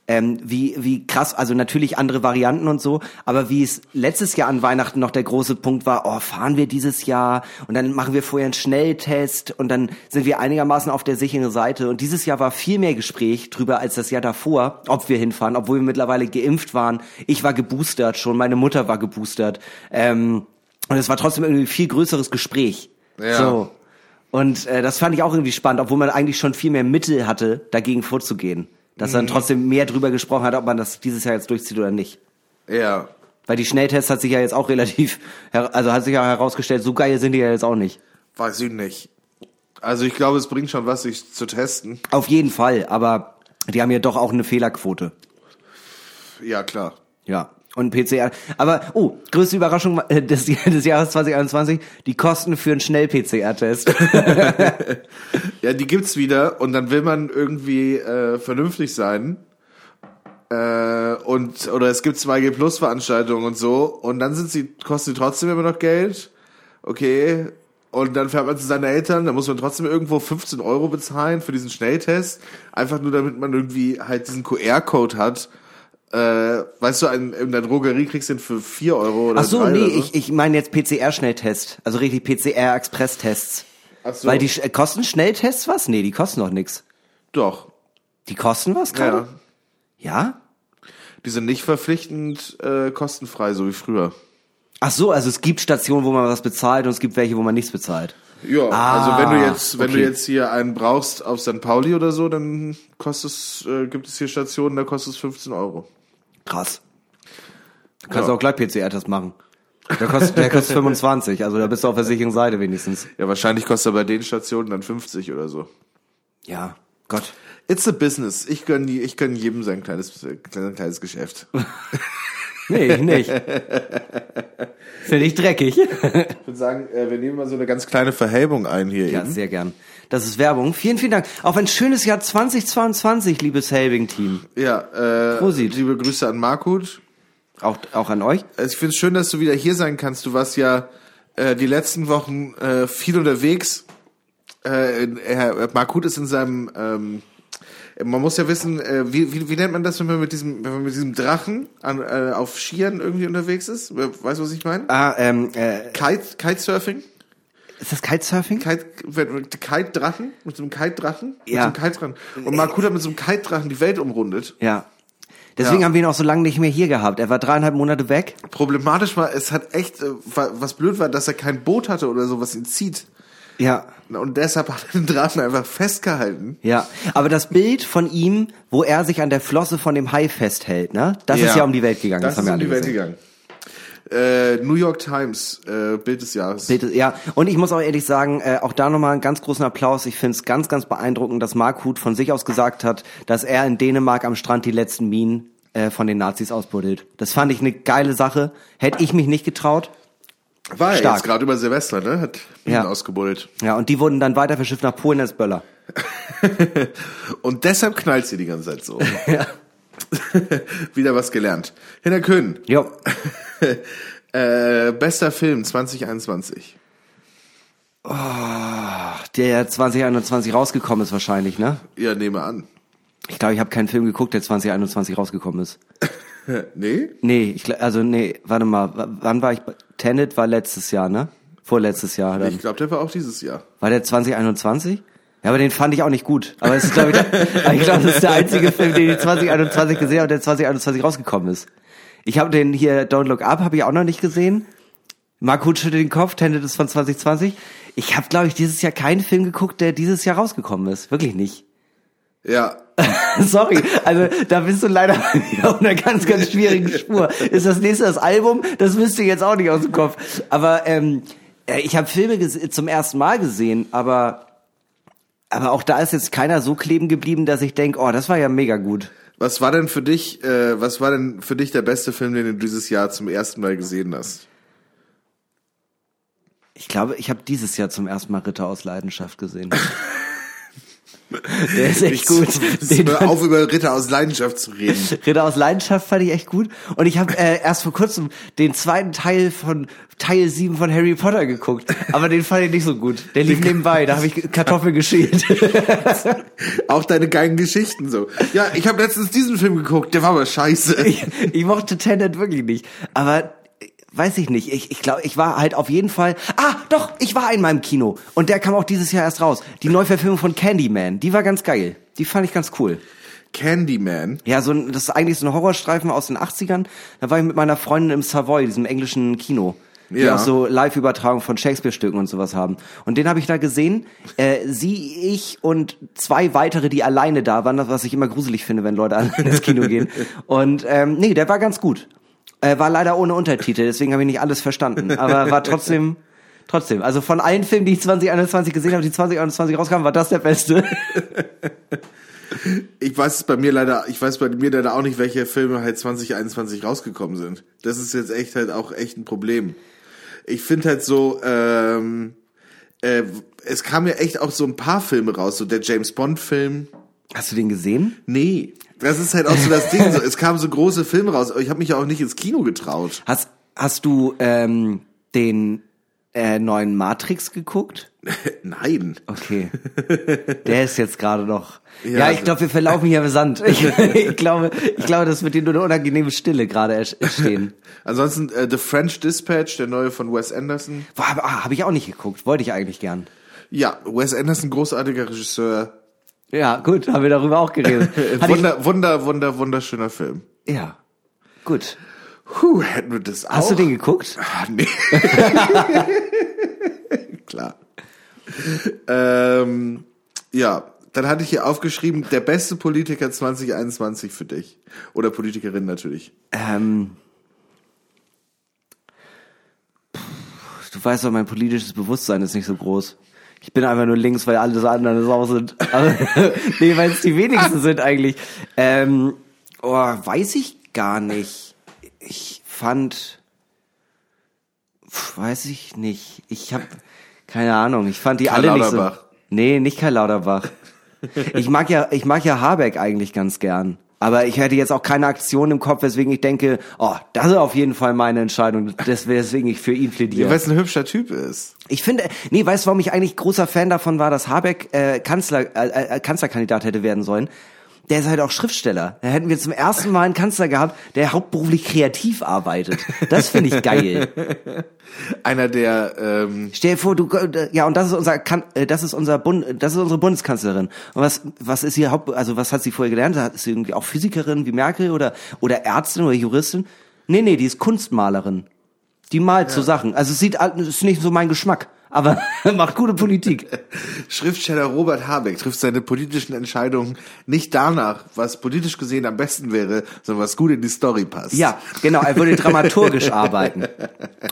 ähm, wie, wie krass, also natürlich andere Varianten und so, aber wie es letztes Jahr an Weihnachten noch der große Punkt war, oh, fahren wir dieses Jahr und dann machen wir vorher einen Schnelltest und dann sind wir einigermaßen auf der sicheren Seite und dieses Jahr war viel mehr Gespräch drüber als das Jahr davor, ob wir hinfahren, obwohl wir mittlerweile geimpft waren. Ich war geboostert schon, meine Mutter war geboostert ähm, und es war trotzdem irgendwie ein viel größeres Gespräch. Ja. So. Und äh, das fand ich auch irgendwie spannend, obwohl man eigentlich schon viel mehr Mittel hatte, dagegen vorzugehen. Dass Mhm. dann trotzdem mehr drüber gesprochen hat, ob man das dieses Jahr jetzt durchzieht oder nicht. Ja. Weil die Schnelltests hat sich ja jetzt auch relativ, also hat sich ja herausgestellt, so geil sind die ja jetzt auch nicht. Weiß ich nicht. Also ich glaube, es bringt schon was, sich zu testen. Auf jeden Fall, aber die haben ja doch auch eine Fehlerquote. Ja, klar. Ja. Und PCR. Aber, oh, größte Überraschung äh, des, des Jahres 2021, die Kosten für einen Schnell-PCR-Test. Ja, die gibt's wieder und dann will man irgendwie äh, vernünftig sein. Äh, und oder es gibt 2G Plus Veranstaltungen und so und dann sind sie kosten sie trotzdem immer noch Geld. Okay. Und dann fährt man zu seinen Eltern, da muss man trotzdem irgendwo 15 Euro bezahlen für diesen Schnelltest. Einfach nur damit man irgendwie halt diesen QR-Code hat. Äh, weißt du, in, in der Drogerie kriegst du den für 4 Euro oder Ach so, drei nee, oder so. ich, ich meine jetzt PCR-Schnelltest. Also richtig PCR-Express-Tests. Ach so. Weil die äh, kosten Schnelltests was? Nee, die kosten doch nix. Doch. Die kosten was Ja. gerade? Ja? Die sind nicht verpflichtend äh, kostenfrei, so wie früher. Ach so, also es gibt Stationen, wo man was bezahlt und es gibt welche, wo man nichts bezahlt. Ja, Ah, also wenn du jetzt, wenn okay. du jetzt hier einen brauchst auf St. Pauli oder so, dann kostet es, äh, gibt es hier Stationen, da kostet es 15 Euro. Krass. Du kannst Ja. auch gleich PCR-Test machen. Der kostet, der kostet 25, also da bist du auf der sicheren Seite wenigstens. Ja, wahrscheinlich kostet er bei den Stationen dann 50 oder so. Ja, Gott. It's a business. Ich gönn, ich gönn jedem sein kleines, äh, sein kleines Geschäft. Nee, ich nicht. Finde ich dreckig. Ich würde sagen, äh, wir nehmen mal so eine ganz kleine Verhelbung ein hier Ja, eben. sehr gern. Das ist Werbung. Vielen, vielen Dank. Auf ein schönes Jahr 2022, liebes Helbing-Team. Ja, äh, Prosit. liebe Grüße an Markut. Auch, auch an euch. Ich finde es schön, dass du wieder hier sein kannst. Du warst ja äh, die letzten Wochen äh, viel unterwegs. Äh, äh, Markut ist in seinem ähm, man muss ja wissen, äh, wie, wie, wie nennt man das, wenn man mit diesem, wenn man mit diesem Drachen an, äh, auf Skiern irgendwie unterwegs ist? Weißt du, was ich meine? Ah, ähm, äh, Kite, Kitesurfing? ist das Kitesurfing? Kite, Kite-Drachen? Mit so einem Kite-Drachen? Mit Ja. so einem Kite-Drachen. Und hat mit so einem Kite-Drachen die Welt umrundet. Ja. Deswegen Ja. haben wir ihn auch so lange nicht mehr hier gehabt. Er war dreieinhalb Monate weg. Problematisch war, es hat echt, äh, wa- was blöd war, dass er kein Boot hatte oder so, was ihn zieht. Ja. Und deshalb hat er den Drachen einfach festgehalten. Ja, aber das Bild von ihm, wo er sich an der Flosse von dem Hai festhält, ne? Das Ja. ist ja um die Welt gegangen. Das, haben ist um die Welt gesehen. gegangen. Äh, New York Times, äh, Bild des Jahres. Bitte, ja. Und ich muss auch ehrlich sagen, äh, auch da nochmal einen ganz großen Applaus. Ich finde es ganz, ganz beeindruckend, dass Mark Huth von sich aus gesagt hat, dass er in Dänemark am Strand die letzten Minen äh, von den Nazis ausbuddelt. Das fand ich eine geile Sache. Hätte ich mich nicht getraut. War er stark. jetzt gerade über Silvester, ne? Hat ihn Ja. ausgebuddelt. Ja, und die wurden dann weiter verschifft nach Polen als Böller. Und deshalb knallt sie die ganze Zeit so. Ja. Wieder was gelernt. Hinter Köhn. Jo. äh, bester Film 2021. Der 2021 rausgekommen ist wahrscheinlich, ne? Ja, nehme an. Ich glaube, ich habe keinen Film geguckt, der 2021 rausgekommen ist. Nee? Nee, ich, also nee, warte mal, wann war ich? bei- Tenet war letztes Jahr, ne? Vorletztes Jahr. Dann. Ich glaube, der war auch dieses Jahr. War der 2021? Ja, aber den fand ich auch nicht gut. Aber es ist, glaube ich, der, ich glaube, das ist der einzige Film, den ich 2021 gesehen habe, der 2021 rausgekommen ist. Ich habe den hier Don't Look Up, habe ich auch noch nicht gesehen. Mark Huth schüttelt den Kopf, Tenet ist von 2020. Ich habe, glaube ich, dieses Jahr keinen Film geguckt, der dieses Jahr rausgekommen ist. Wirklich nicht. Ja. Sorry, also da bist du leider auf einer ganz, ganz schwierigen Spur. Ist das nächste das Album? Das müsste jetzt auch nicht aus dem Kopf. Aber ähm, äh, ich habe Filme zum ersten Mal gesehen, aber aber auch da ist jetzt keiner so kleben geblieben, dass ich denk, oh, das war ja mega gut. Was war denn für dich, äh, was war denn für dich der beste Film, den du dieses Jahr zum ersten Mal gesehen hast? Ich glaube, ich habe dieses Jahr zum ersten Mal Ritter aus Leidenschaft gesehen. Der ist echt gut. Den Hör auf, über Ritter aus Leidenschaft zu reden. Ritter aus Leidenschaft fand ich echt gut. Und ich habe äh, erst vor kurzem den zweiten Teil von Teil 7 von Harry Potter geguckt. Aber den fand ich nicht so gut. Der lief nebenbei, da habe ich Kartoffeln geschält. Auch deine geilen Geschichten so. Ja, ich habe letztens diesen Film geguckt, der war aber scheiße. ich, ich mochte Tenet wirklich nicht. Aber weiß ich nicht. Ich, ich glaube, ich war halt auf jeden Fall. Ah, doch, ich war einmal im Kino. Und der kam auch dieses Jahr erst raus. Die Neuverfilmung von Candyman. Die war ganz geil. Die fand ich ganz cool. Candyman. Ja, so ein, das ist eigentlich so ein Horrorstreifen aus den 80ern. Da war ich mit meiner Freundin im Savoy, diesem englischen Kino. Die Ja. auch so Live-Übertragungen von Shakespeare-Stücken und sowas haben. Und den habe ich da gesehen. Äh, sie, ich und zwei weitere, die alleine da waren, was ich immer gruselig finde, wenn Leute alleine ins Kino gehen. Und ähm, nee, der war ganz gut. Äh, war leider ohne Untertitel, deswegen habe ich nicht alles verstanden. Aber war trotzdem, trotzdem. Also von allen Filmen, die ich 2021 gesehen habe, die 2021 rauskamen, war das der beste. Ich weiß bei mir leider, ich weiß bei mir leider auch nicht, welche Filme halt 2021 rausgekommen sind. Das ist jetzt echt halt auch echt ein Problem. Ich finde halt so, ähm, äh, es kam ja echt auch so ein paar Filme raus, so der James Bond Film. Hast du den gesehen? Nee, das ist halt auch so das Ding. So, es kamen so große Filme raus. Ich habe mich ja auch nicht ins Kino getraut. Hast, hast du ähm, den äh, neuen Matrix geguckt? Nein. Okay. Der ist jetzt gerade noch. Ja, Ja, ich glaube, wir verlaufen hier im Sand. Ich, ich glaube, ich glaube, das wird dir nur eine unangenehme Stille gerade entstehen. Ansonsten äh, The French Dispatch, der neue von Wes Anderson. Habe hab ich auch nicht geguckt. Wollte ich eigentlich gern. Ja, Wes Anderson, großartiger Regisseur. Ja, gut, haben wir darüber auch geredet. Wunder, wunder, wunder, wunderschöner Film. ja, gut. Puh, hätten wir das auch. Hast du den geguckt? Ah, nee. Klar. ähm, ja, dann hatte ich hier aufgeschrieben, der beste Politiker 2021 für dich. Oder Politikerin natürlich. Ähm, du weißt doch, mein politisches Bewusstsein ist nicht so groß. Ich bin einfach nur links, weil alle anderen Sau sind. Aber, nee, weil es die wenigsten sind eigentlich. Ähm, oh, weiß ich gar nicht. Ich fand, pf, weiß ich nicht. Ich habe keine Ahnung. Ich fand die Karl alle nicht so. Nee, nicht Karl Lauterbach. Ich mag ja, ich mag ja Habeck eigentlich ganz gern. Aber ich hätte jetzt auch keine Aktion im Kopf, weswegen ich denke, oh, das ist auf jeden Fall meine Entscheidung, weswegen ich für ihn plädiere. Weil es ein hübscher Typ ist. Ich finde, nee, weißt du, warum ich eigentlich großer Fan davon war, dass Habeck äh, Kanzler, äh, äh, Kanzlerkandidat hätte werden sollen? Der ist halt auch Schriftsteller. Da hätten wir zum ersten Mal einen Kanzler gehabt, der hauptberuflich kreativ arbeitet. Das finde ich geil. Einer der, ähm, Stell dir vor, du ja und das ist unser äh, das ist unser Bund das ist unsere Bundeskanzlerin. Und was was ist hier Haupt also was hat sie vorher gelernt? Ist sie irgendwie auch Physikerin wie Merkel oder oder Ärztin oder Juristin? Nee, nee, die ist Kunstmalerin. Die malt so Sachen. Also es sieht es ist nicht so mein Geschmack, aber macht gute Politik. Schriftsteller Robert Habeck trifft seine politischen Entscheidungen nicht danach, was politisch gesehen am besten wäre, sondern was gut in die Story passt. Ja, genau, er würde dramaturgisch arbeiten.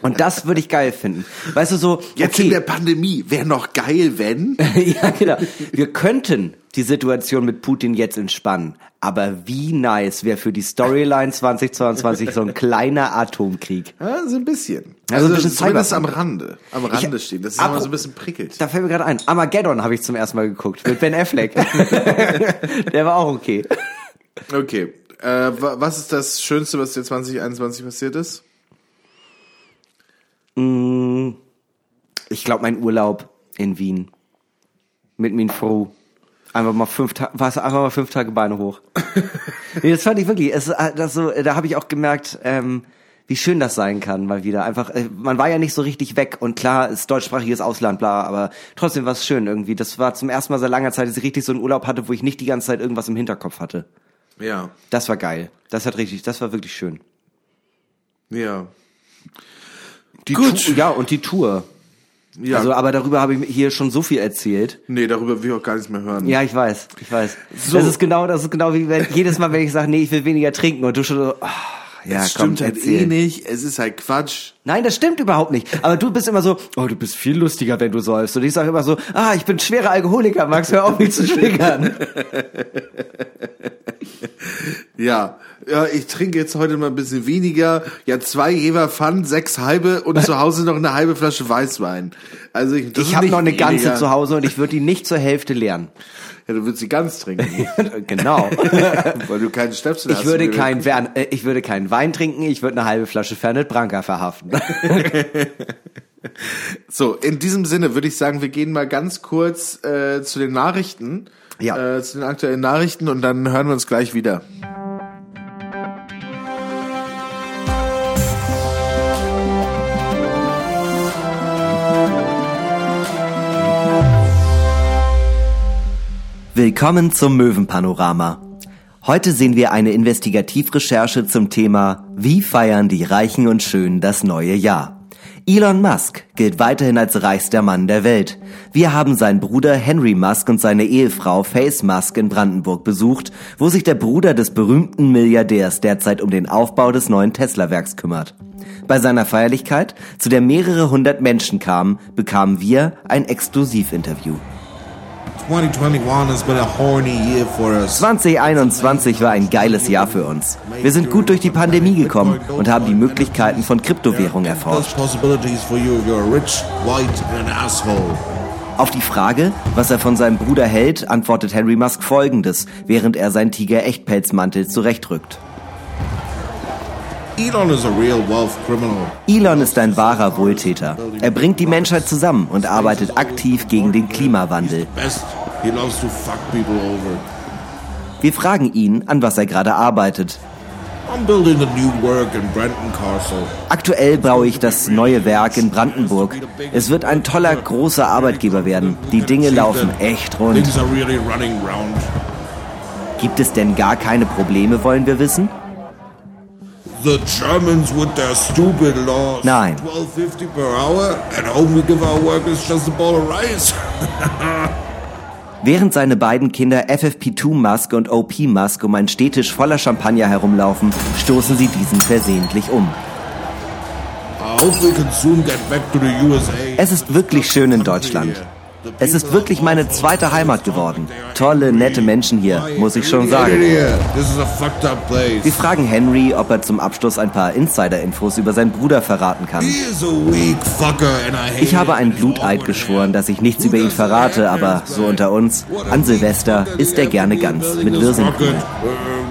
Und das würde ich geil finden. Weißt du so, Jetzt okay, in der Pandemie wäre noch geil, wenn. ja, genau. Wir könnten die Situation mit Putin jetzt entspannen. Aber wie nice wäre für die Storyline 2022 so ein kleiner Atomkrieg. Ja, so ein bisschen. Also Also, ein bisschen zumindest am Cyberpunk. Rande. Am Rande stehen. Das ist immer so ein bisschen prickelt. Da fällt mir gerade ein. Armageddon habe ich zum ersten Mal geguckt. Mit Ben Affleck. Der war auch okay. Okay. Äh, wa- was ist das Schönste, was dir 2021 passiert ist? Ich glaube, mein Urlaub in Wien. Mit Min Fru. Einfach mal fünf Tage, war es einfach mal fünf Tage Beine hoch. nee, das fand ich wirklich, es, äh, das so, da habe ich auch gemerkt, ähm, wie schön das sein kann, mal wieder. Einfach, äh, man war ja nicht so richtig weg und klar, ist deutschsprachiges Ausland, bla, aber trotzdem war es schön irgendwie. Das war zum ersten Mal seit langer Zeit, dass ich richtig so einen Urlaub hatte, wo ich nicht die ganze Zeit irgendwas im Hinterkopf hatte. Ja. Das war geil. Das hat richtig, das war wirklich schön. Ja. Die Gut. Tour, ja, und die Tour. Ja. Also, aber darüber habe ich hier schon so viel erzählt. nee, darüber will ich auch gar nichts mehr hören. Ja, ich weiß, ich weiß. So. Das ist genau, das ist genau wie wenn jedes Mal, wenn ich sage, nee, ich will weniger trinken und du schon so, ah, ja, es komm, stimmt halt erzähl. eh nicht. Es ist halt Quatsch. Nein, das stimmt überhaupt nicht. Aber du bist immer so, oh, du bist viel lustiger, wenn du säufst. Und ich sage immer so, ah, ich bin schwerer Alkoholiker, Max, hör auf, mich zu triggern. Ja. Ja, ich trinke jetzt heute mal ein bisschen weniger. Ja, zwei Jever Pfand, sechs halbe und zu Hause noch eine halbe Flasche Weißwein. Also ich, das Ich habe noch eine ganze weniger. zu Hause und ich würde die nicht zur Hälfte leeren. Ja, du würdest sie ganz trinken, genau. weil du keinen Stöpsel hast. Ich würde und dir- kein Wern, äh, ich würde keinen Wein trinken, ich würde eine halbe Flasche Fernet Branca verhaften. So, in diesem Sinne würde ich sagen, wir gehen mal ganz kurz äh, zu den Nachrichten. Ja. Äh, zu den aktuellen Nachrichten und dann hören wir uns gleich wieder. Willkommen zum Möwenpanorama. Heute sehen wir eine Investigativrecherche zum Thema Wie feiern die Reichen und Schönen das neue Jahr? Elon Musk gilt weiterhin als reichster Mann der Welt. Wir haben seinen Bruder Henry Musk und seine Ehefrau Faith Musk in Brandenburg besucht, wo sich der Bruder des berühmten Milliardärs derzeit um den Aufbau des neuen Tesla-Werks kümmert. Bei seiner Feierlichkeit, zu der mehrere hundert Menschen kamen, bekamen wir ein Exklusivinterview. 2021 has been a horny year for us. 2021 war ein geiles Jahr für uns. Wir sind gut durch die Pandemie gekommen und haben die Möglichkeiten von Kryptowährung There's erforscht. Auf die Frage, was er von seinem Bruder hält, antwortet Henry Musk folgendes, während er seinen Tiger-Echtpelzmantel zurechtrückt. Elon is a real wealth criminal. Elon ist ein wahrer Wohltäter. Er bringt die Menschheit zusammen und arbeitet aktiv gegen den Klimawandel. Wir fragen ihn, an was er gerade arbeitet. Aktuell baue ich das neue Werk in Brandenburg. Es wird ein toller, großer Arbeitgeber werden. Die Dinge laufen echt rund. Gibt es denn gar keine Probleme, wollen wir wissen? The Germans with their stupid laws. Nein. 12.50 per hour and home we give our workers just a bowl of rice. Während seine beiden Kinder FFP2 Musk und OP Musk um einen Stehtisch voller Champagner herumlaufen, stoßen sie diesen versehentlich um. Es ist wirklich schön in Deutschland. Es ist wirklich meine zweite Heimat geworden. Tolle, nette Menschen hier, muss ich schon sagen. Wir fragen Henry, ob er zum Abschluss ein paar Insider-Infos über seinen Bruder verraten kann. Ich habe einen Bluteid geschworen, dass ich nichts über ihn verrate, aber so unter uns, an Silvester isst er gerne ganz mit Wirsingkuchen. uh.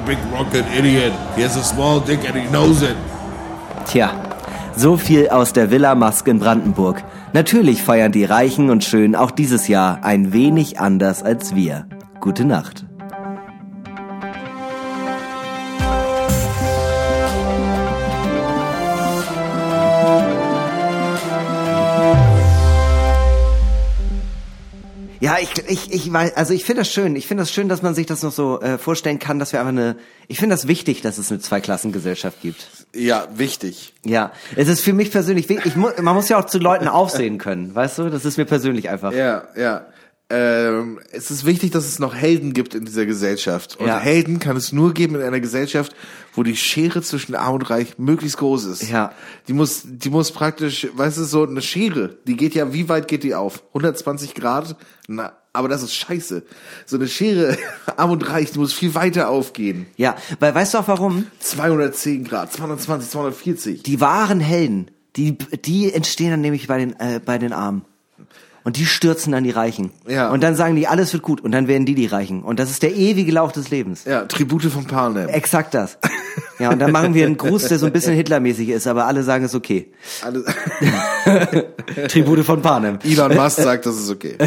Tja, so viel aus der Villa Musk in Brandenburg. Natürlich feiern die Reichen und Schönen auch dieses Jahr ein wenig anders als wir. Gute Nacht. Ja, ich, ich, ich weiß, also ich finde das schön. Ich finde das schön, dass man sich das noch so äh, vorstellen kann, dass wir einfach eine. Ich finde das wichtig, dass es eine Zweiklassengesellschaft gibt. Ja, wichtig. Ja, es ist für mich persönlich wichtig. Ich mu man muss ja auch zu Leuten aufsehen können, weißt du? Das ist mir persönlich einfach. Ja, ja. Ähm, es ist wichtig, dass es noch Helden gibt in dieser Gesellschaft. Und Ja. Helden kann es nur geben in einer Gesellschaft, wo die Schere zwischen Arm und Reich möglichst groß ist. Ja. Die muss, die muss praktisch, weißt du, so eine Schere, die geht ja, wie weit geht die auf? 120 Grad? Na, aber das ist scheiße. So eine Schere, Arm und Reich, die muss viel weiter aufgehen. Ja, weil weißt du auch warum? 210 Grad, 220, 240. Die wahren Helden, die, die entstehen dann nämlich bei den, äh, bei den Armen. Und die stürzen dann die Reichen. Ja. Und dann sagen die, alles wird gut. Und dann werden die die Reichen. Und das ist der ewige Lauf des Lebens. Ja, Tribute von Panem. Exakt das. Ja, und dann machen wir einen Gruß, der so ein bisschen Hitlermäßig ist, aber alle sagen es okay. Alles- Tribute von Panem. Elon Musk sagt, das ist okay.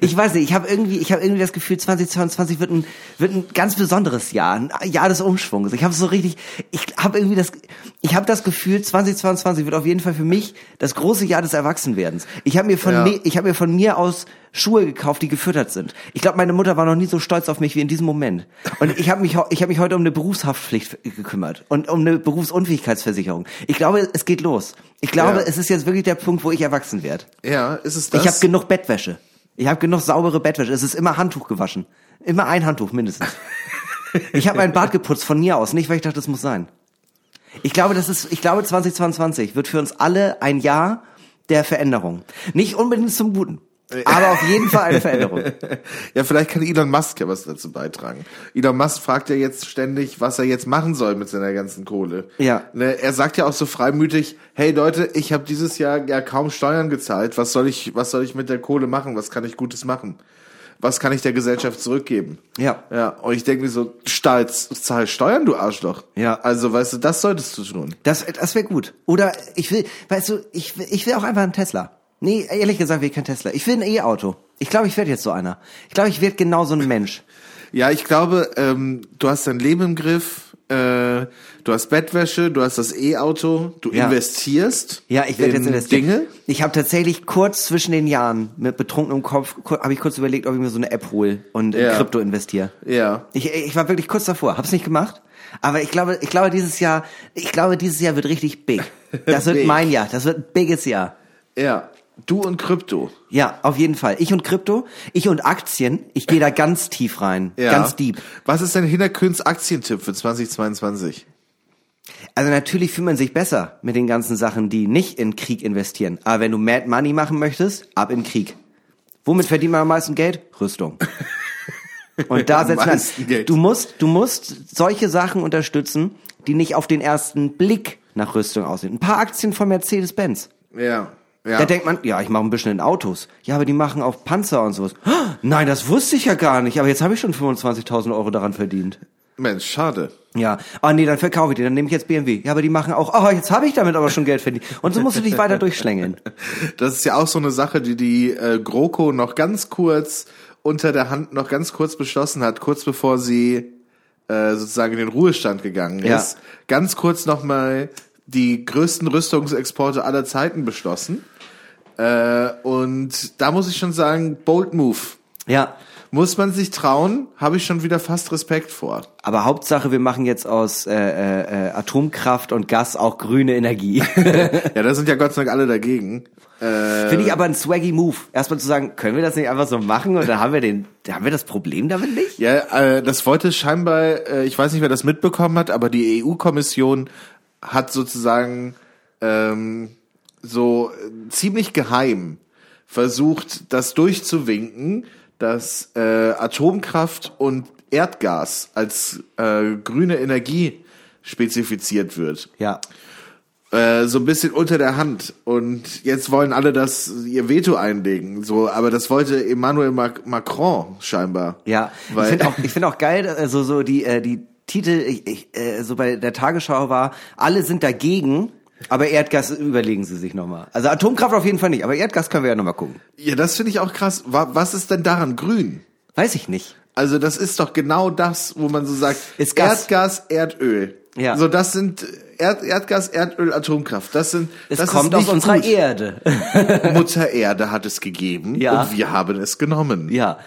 Ich weiß nicht, ich habe irgendwie, ich habe irgendwie das Gefühl, 2022 wird ein, wird ein ganz besonderes Jahr, ein Jahr des Umschwungs. Ich habe so richtig, ich habe irgendwie das, ich habe das Gefühl, 2022 wird auf jeden Fall für mich das große Jahr des Erwachsenwerdens. Ich habe mir von, Ja. mir, ich habe mir von mir aus Schuhe gekauft, die gefüttert sind. Ich glaube, meine Mutter war noch nie so stolz auf mich wie in diesem Moment. Und ich habe mich, ich habe mich heute um eine Berufshaftpflicht gekümmert und um eine Berufsunfähigkeitsversicherung. Ich glaube, es geht los. Ich glaube, Ja. es ist jetzt wirklich der Punkt, wo ich erwachsen werde. Ja, ist es das? Ich habe genug Bettwäsche. Ich habe genug saubere Bettwäsche. Es ist immer Handtuch gewaschen. Immer ein Handtuch mindestens. Ich habe mein Bad geputzt von mir aus, nicht weil ich dachte, das muss sein. Ich glaube, das ist, ich glaube, 2022 wird für uns alle ein Jahr der Veränderung. Nicht unbedingt zum Guten, aber auf jeden Fall eine Veränderung. Ja, vielleicht kann Elon Musk ja was dazu beitragen. Elon Musk fragt ja jetzt ständig, was er jetzt machen soll mit seiner ganzen Kohle. Ja. Ne, er sagt ja auch so freimütig, hey Leute, ich habe dieses Jahr ja kaum Steuern gezahlt. Was soll ich, was soll ich mit der Kohle machen? Was kann ich Gutes machen? Was kann ich der Gesellschaft zurückgeben? Ja. Ja, und ich denke mir so, Stahl, zahl Steuern, du Arschloch. Ja. Also, weißt du, das solltest du tun. Das, das wäre gut. Oder ich will, weißt du, ich, will- ich will auch einfach einen Tesla. Nee, ehrlich gesagt will ich kein Tesla. Ich will ein E-Auto. Ich glaube, ich werde jetzt so einer. Ich glaube, ich werde genau so ein Mensch. Ja, ich glaube, ähm, du hast dein Leben im Griff, äh, du hast Bettwäsche, du hast das E-Auto, du Ja. investierst. Ja, ich werde in jetzt investieren. Dinge. Ich habe tatsächlich kurz zwischen den Jahren mit betrunkenem Kopf habe ich kurz überlegt, ob ich mir so eine App hole und in Ja. Krypto investiere. Ja. Ich, ich war wirklich kurz davor, hab's nicht gemacht, aber ich glaube, ich glaube dieses Jahr, ich glaube dieses Jahr wird richtig big. Das wird Big. mein Jahr, das wird ein biges Jahr. Ja. Du und Krypto. Ja, auf jeden Fall. Ich und Krypto, ich und Aktien, ich gehe da ganz tief rein, Ja. ganz deep. Was ist dein Hinterküns Aktientipp für 2022? Also natürlich fühlt man sich besser mit den ganzen Sachen, die nicht in Krieg investieren. Aber wenn du Mad Money machen möchtest, ab in Krieg. Womit verdient man am meisten Geld? Rüstung. Und da setzt man. Du musst, du musst solche Sachen unterstützen, die nicht auf den ersten Blick nach Rüstung aussehen. Ein paar Aktien von Mercedes-Benz. Ja. Ja. Da denkt man, ja, ich mache ein bisschen in Autos. Ja, aber die machen auch Panzer und sowas. Nein, das wusste ich ja gar nicht. Aber jetzt habe ich schon 25.000 Euro daran verdient. Mensch, schade. Ja, ah nee, dann verkaufe ich die, dann nehme ich jetzt BMW. Ja, aber die machen auch, oh, jetzt habe ich damit aber schon Geld verdient. Und so musst du dich weiter durchschlängeln. Das ist ja auch so eine Sache, die die äh, GroKo noch ganz kurz unter der Hand noch ganz kurz beschlossen hat, kurz bevor sie äh, sozusagen in den Ruhestand gegangen Ja. ist. Ganz kurz nochmal die größten Rüstungsexporte aller Zeiten beschlossen. Äh, und da muss ich schon sagen, bold move. Ja, Muss man sich trauen, habe ich schon wieder fast Respekt vor. Aber Hauptsache, wir machen jetzt aus äh, äh, äh, Atomkraft und Gas auch grüne Energie. Ja, da sind ja Gott sei Dank alle dagegen. Äh, Finde ich aber ein swaggy Move. Erstmal zu sagen, können wir das nicht einfach so machen und dann haben wir den, haben wir das Problem damit nicht? Ja, äh, das wollte scheinbar, äh, ich weiß nicht, wer das mitbekommen hat, aber die EU-Kommission hat sozusagen ähm, so äh, ziemlich geheim versucht, das durchzuwinken, dass äh, Atomkraft und Erdgas als äh, grüne Energie spezifiziert wird. Ja. Äh, so ein bisschen unter der Hand. Und jetzt wollen alle das ihr Veto einlegen. So, aber das wollte Emmanuel Mac Macron scheinbar. Ja, Weil- ich finde auch, ich finde auch geil, also so die äh, die Titel, ich, ich, äh, so bei der Tagesschau war, alle sind dagegen, aber Erdgas überlegen sie sich nochmal. Also Atomkraft auf jeden Fall nicht, aber Erdgas können wir ja nochmal gucken. Ja, das finde ich auch krass. Wa- Was ist denn daran grün? Weiß ich nicht. Also das ist doch genau das, wo man so sagt, Ist Gas. Erdgas, Erdöl. Ja. So, das sind Erd, Erdgas, Erdöl, Atomkraft. Das sind Es das kommt ist aus unserer gut. Erde. Mutter Erde hat es gegeben Ja. und wir haben es genommen. ja.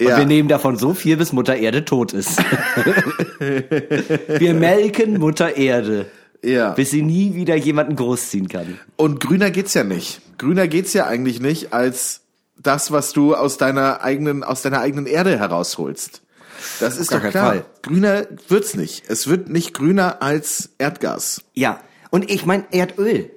Und Ja. wir nehmen davon so viel, bis Mutter Erde tot ist. wir melken Mutter Erde, Ja. bis sie nie wieder jemanden großziehen kann. Und grüner geht's ja nicht. Grüner geht's ja eigentlich nicht als das, was du aus deiner eigenen, aus deiner eigenen Erde herausholst. Das ist doch klar. Fall. Grüner wird's nicht. Es wird nicht grüner als Erdgas. Ja, und ich meine Erdöl.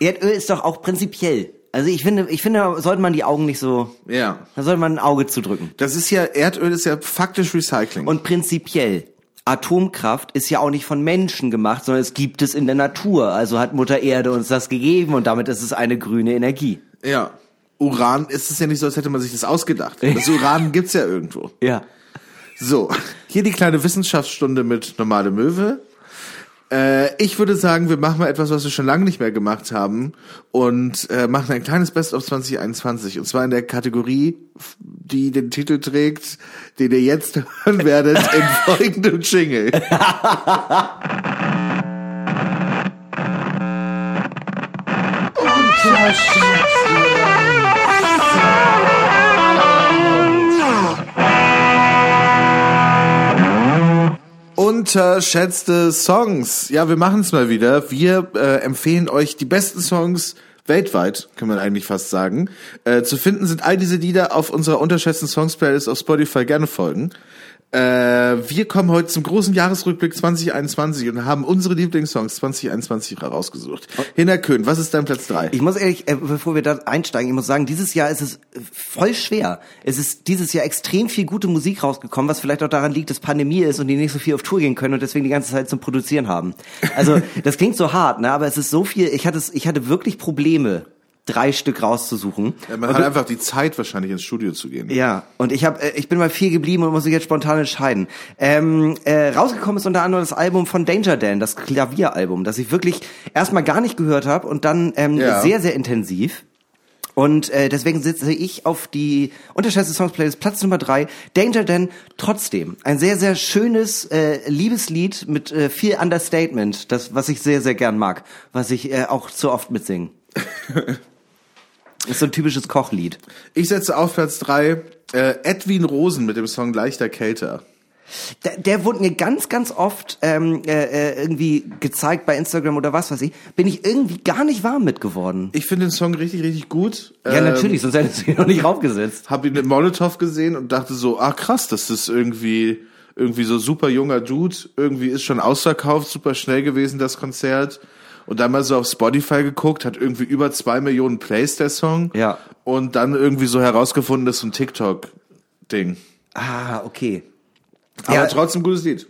Erdöl ist doch auch prinzipiell. Also ich finde, ich finde, da sollte man die Augen nicht so, Ja. da sollte man ein Auge zudrücken. Das ist ja, Erdöl ist ja faktisch Recycling. Und prinzipiell, Atomkraft ist ja auch nicht von Menschen gemacht, sondern es gibt es in der Natur. Also hat Mutter Erde uns das gegeben und damit ist es eine grüne Energie. ja. Uran ist es ja nicht so, als hätte man sich das ausgedacht. Das Uran gibt's ja irgendwo. Ja. So, hier die kleine Wissenschaftsstunde mit normale Möwe. Äh, ich würde sagen, wir machen mal etwas, was wir schon lange nicht mehr gemacht haben und äh, machen ein kleines Best of 2021 und zwar in der Kategorie, die den Titel trägt, den ihr jetzt hören werdet in folgendem Jingle. Unterschätzte Songs. Ja, wir machen es mal wieder. Wir äh, empfehlen euch die besten Songs weltweit, kann man eigentlich fast sagen. Äh, zu finden sind all diese Lieder auf unserer unterschätzten Songs Playlist auf Spotify. Gerne folgen. Äh, wir kommen heute zum großen Jahresrückblick 2021 und haben unsere Lieblingssongs 2021 herausgesucht. Hinner Köhn, was ist dein Platz drei? Ich muss ehrlich, äh, bevor wir da einsteigen, ich muss sagen, dieses Jahr ist es äh, voll schwer. Es ist dieses Jahr extrem viel gute Musik rausgekommen, was vielleicht auch daran liegt, dass Pandemie ist und die nicht so viel auf Tour gehen können und deswegen die ganze Zeit zum Produzieren haben. Also, das klingt so hart, ne, aber es ist so viel, ich hatte ich hatte wirklich Probleme, drei Stück rauszusuchen. Ja, man hat einfach die Zeit, wahrscheinlich ins Studio zu gehen. Ja, und ich habe, ich bin mal viel geblieben und muss mich jetzt spontan entscheiden. Ähm, äh, rausgekommen ist unter anderem das Album von Danger Dan, das Klavieralbum, das ich wirklich erstmal gar nicht gehört habe und dann ähm, Ja. sehr, sehr intensiv. Und äh, deswegen sitze ich auf die unterschätzte Songs Playlist Platz Nummer drei. Danger Dan trotzdem ein sehr sehr schönes äh, Liebeslied mit äh, viel Understatement, das was ich sehr sehr gern mag, was ich äh, auch zu oft mitsinge. ist so ein typisches Kochlied. Ich setze auf Platz drei äh, Edwin Rosen mit dem Song Leichter Kälter. Der, der wurde mir ganz, ganz oft ähm, äh, äh, irgendwie gezeigt bei Instagram oder was weiß ich. Bin ich irgendwie gar nicht warm mit geworden. Ich finde den Song richtig, richtig gut. Ja, Ähm, natürlich, sonst hättest du ihn noch nicht raufgesetzt. Hab ihn mit Molotow gesehen und dachte so, ah krass, das ist irgendwie irgendwie so super junger Dude. Irgendwie ist schon ausverkauft, super schnell gewesen das Konzert. Und dann mal so auf Spotify geguckt, hat irgendwie über zwei Millionen Plays der Song. Ja. Und dann irgendwie so herausgefunden, das ist so ein TikTok-Ding. Ah, okay. Aber Ja. trotzdem gutes Lied.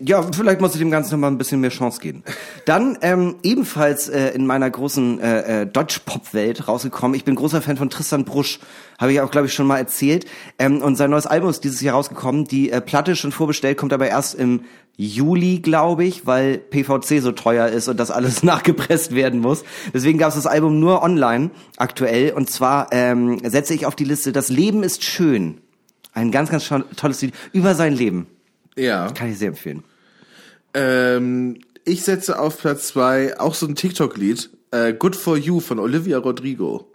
Ja, vielleicht muss ich dem Ganzen mal ein bisschen mehr Chance geben. Dann ähm, ebenfalls äh, in meiner großen äh, äh, Deutsch-Pop-Welt rausgekommen. Ich bin großer Fan von Tristan Brusch, habe ich auch, glaube ich, schon mal erzählt. Ähm, und sein neues Album ist dieses Jahr rausgekommen. Die äh, Platte schon vorbestellt, kommt aber erst im Juli, glaube ich, weil PVC so teuer ist und das alles nachgepresst werden muss. Deswegen gab es das Album nur online aktuell. Und zwar ähm, setze ich auf die Liste Das Leben ist schön. Ein ganz, ganz tolles Lied über sein Leben. Ja. Kann ich sehr empfehlen. Ähm, ich setze auf Platz zwei auch so ein TikTok-Lied, äh, Good for You von Olivia Rodrigo.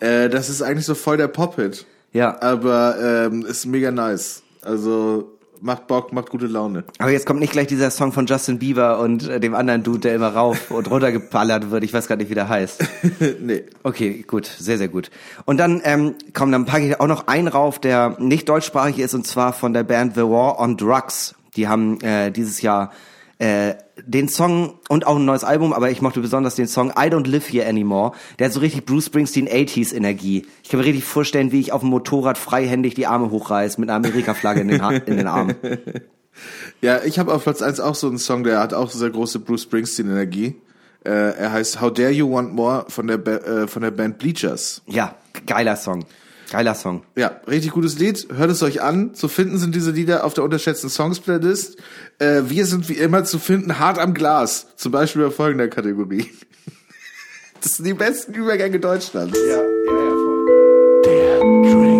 Äh, das ist eigentlich so voll der Pop-Hit. Ja. Aber ähm, ist mega nice. Also macht Bock, macht gute Laune. Aber jetzt kommt nicht gleich dieser Song von Justin Bieber und äh, dem anderen Dude, der immer rauf und runter geballert wird. Ich weiß gar nicht, wie der heißt. nee. Okay, gut, sehr, sehr gut. Und dann, ähm, komm, dann packe ich auch noch einen rauf, der nicht deutschsprachig ist, und zwar von der Band The War on Drugs. Die haben äh, dieses Jahr äh, den Song und auch ein neues Album, aber ich mochte besonders den Song I Don't Live Here Anymore. Der hat so richtig Bruce Springsteen 80s Energie. Ich kann mir richtig vorstellen, wie ich auf dem Motorrad freihändig die Arme hochreiß mit einer Amerika-Flagge in, den in den Armen. Ja, ich habe auf Platz 1 auch so einen Song, der hat auch sehr große Bruce Springsteen-Energie. Äh, er heißt How Dare You Want More von der, Ba- äh, von der Band Bleachers. Ja, geiler Song. Geiler Song. Ja, richtig gutes Lied. Hört es euch an. Zu finden sind diese Lieder auf der unterschätzten Songs-Playlist. Äh, wir sind wie immer zu finden hart am Glas. Zum Beispiel bei folgender Kategorie. Das sind die besten Übergänge Deutschlands. Ja, El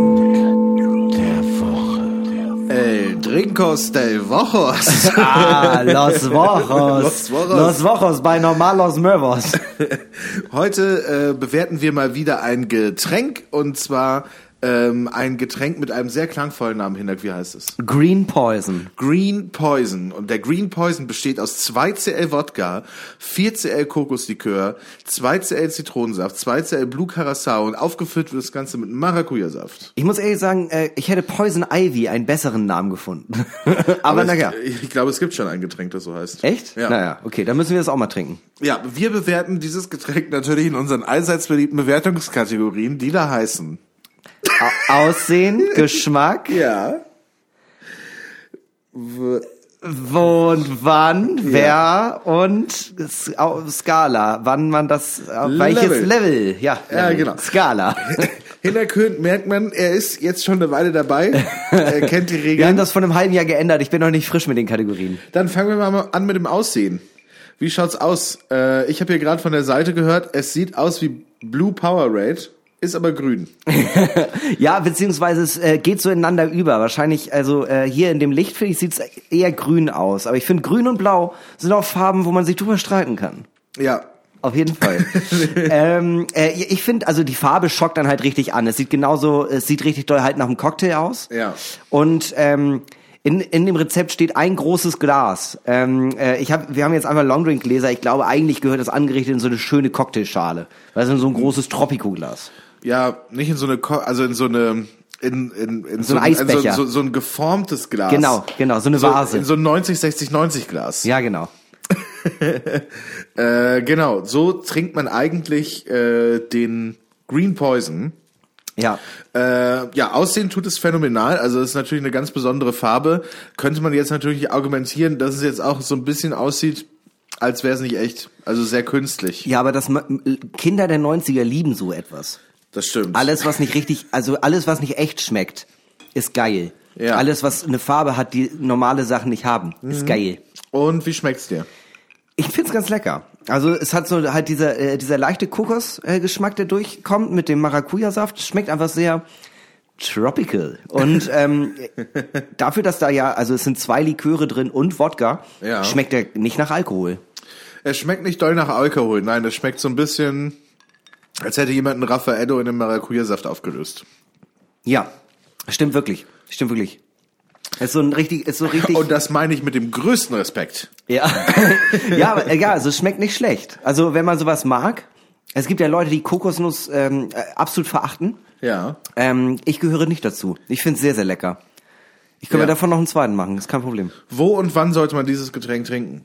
Drinkos del Vojos. Ah, Los Vojos. Los Vojos. Los Vojos bei Normalos Mövos. Heute äh, bewerten wir mal wieder ein Getränk und zwar ähm, ein Getränk mit einem sehr klangvollen Namen. Hinak, wie heißt es? Green Poison. Green Poison. Und der Green Poison besteht aus 2cl Wodka, 4cl Kokoslikör, 2cl Zitronensaft, 2cl Blue Curacao und aufgefüllt wird das Ganze mit Maracuja-Saft. Ich muss ehrlich sagen, äh, ich hätte Poison Ivy einen besseren Namen gefunden. Aber naja. Ich, ich glaube, es gibt schon ein Getränk, das so heißt. Echt? Ja. Naja, okay, dann müssen wir das auch mal trinken. Ja, wir bewerten dieses Getränk natürlich in unseren allseits beliebten Bewertungskategorien, die da heißen. Aussehen, Geschmack, Ja. wo und wann, wer und Skala, wann man das, auf welches Level. Level, ja, Ja, Level. genau. Skala. Hinter Köhn merkt man, er ist jetzt schon eine Weile dabei. Er kennt die Wir haben Regeln. das vor einem halben Jahr geändert, ich bin noch nicht frisch mit den Kategorien. Dann fangen wir mal an mit dem Aussehen. Wie schaut's aus? Äh, ich habe hier gerade von der Seite gehört, es sieht aus wie Blue Powerade, ist aber grün. Ja, beziehungsweise es äh, geht so ineinander über. Wahrscheinlich, also äh, hier in dem Licht, finde ich, sieht's eher grün aus. Aber ich finde, grün und blau sind auch Farben, wo man sich drüber streiten kann. Ja. Auf jeden Fall. ähm, äh, ich finde, also die Farbe schockt dann halt richtig an. Es sieht genauso, es sieht richtig doll halt nach einem Cocktail aus. Ja. Und ähm, in, in dem Rezept steht ein großes Glas. Ähm, äh, ich hab, wir haben jetzt einfach Longdrink-Gläser. Ich glaube, eigentlich gehört das angerichtet in so eine schöne Cocktailschale. Also in so ein großes Tropico-Glas. Ja, nicht in so eine, Ko also in so eine, in, in, in So ein ein- Eisbecher. So, so, so ein geformtes Glas. Genau, genau, so eine So, Vase. in so ein 90, 60, 90 Glas. Ja, genau. Äh, genau, so trinkt man eigentlich äh, den Green Poison. Ja. Äh, ja, aussehen tut es phänomenal. Also es ist natürlich eine ganz besondere Farbe. Könnte man jetzt natürlich argumentieren, dass es jetzt auch so ein bisschen aussieht, als wäre es nicht echt. Also sehr künstlich. Ja, aber das Kinder der 90er lieben so etwas. Das stimmt. Alles, was nicht richtig, also alles, was nicht echt schmeckt, ist geil. Ja. Alles, was eine Farbe hat, die normale Sachen nicht haben, ist geil. Und wie schmeckt's dir? Ich find's ganz lecker. Also es hat so halt dieser äh, dieser leichte Kokosgeschmack, der durchkommt mit dem Maracuja-Saft. Schmeckt einfach sehr tropical. Und ähm, dafür, dass da ja, also es sind zwei Liköre drin und Wodka, Ja. schmeckt er nicht nach Alkohol. Es schmeckt nicht doll nach Alkohol. Nein, es schmeckt so ein bisschen, als hätte jemand einen Raffaello in den Maracuja-Saft aufgelöst. Ja, stimmt wirklich. Stimmt wirklich. Ist so ein richtig, ist so richtig. Und das meine ich mit dem größten Respekt. Ja, ja, aber, ja, also es schmeckt nicht schlecht. Also wenn man sowas mag, es gibt ja Leute, die Kokosnuss ähm, äh, absolut verachten. Ja. Ähm, ich gehöre nicht dazu. Ich finde es sehr, sehr lecker. Ich kann Ja. mir davon noch einen zweiten machen, ist kein Problem. Wo und wann sollte man dieses Getränk trinken?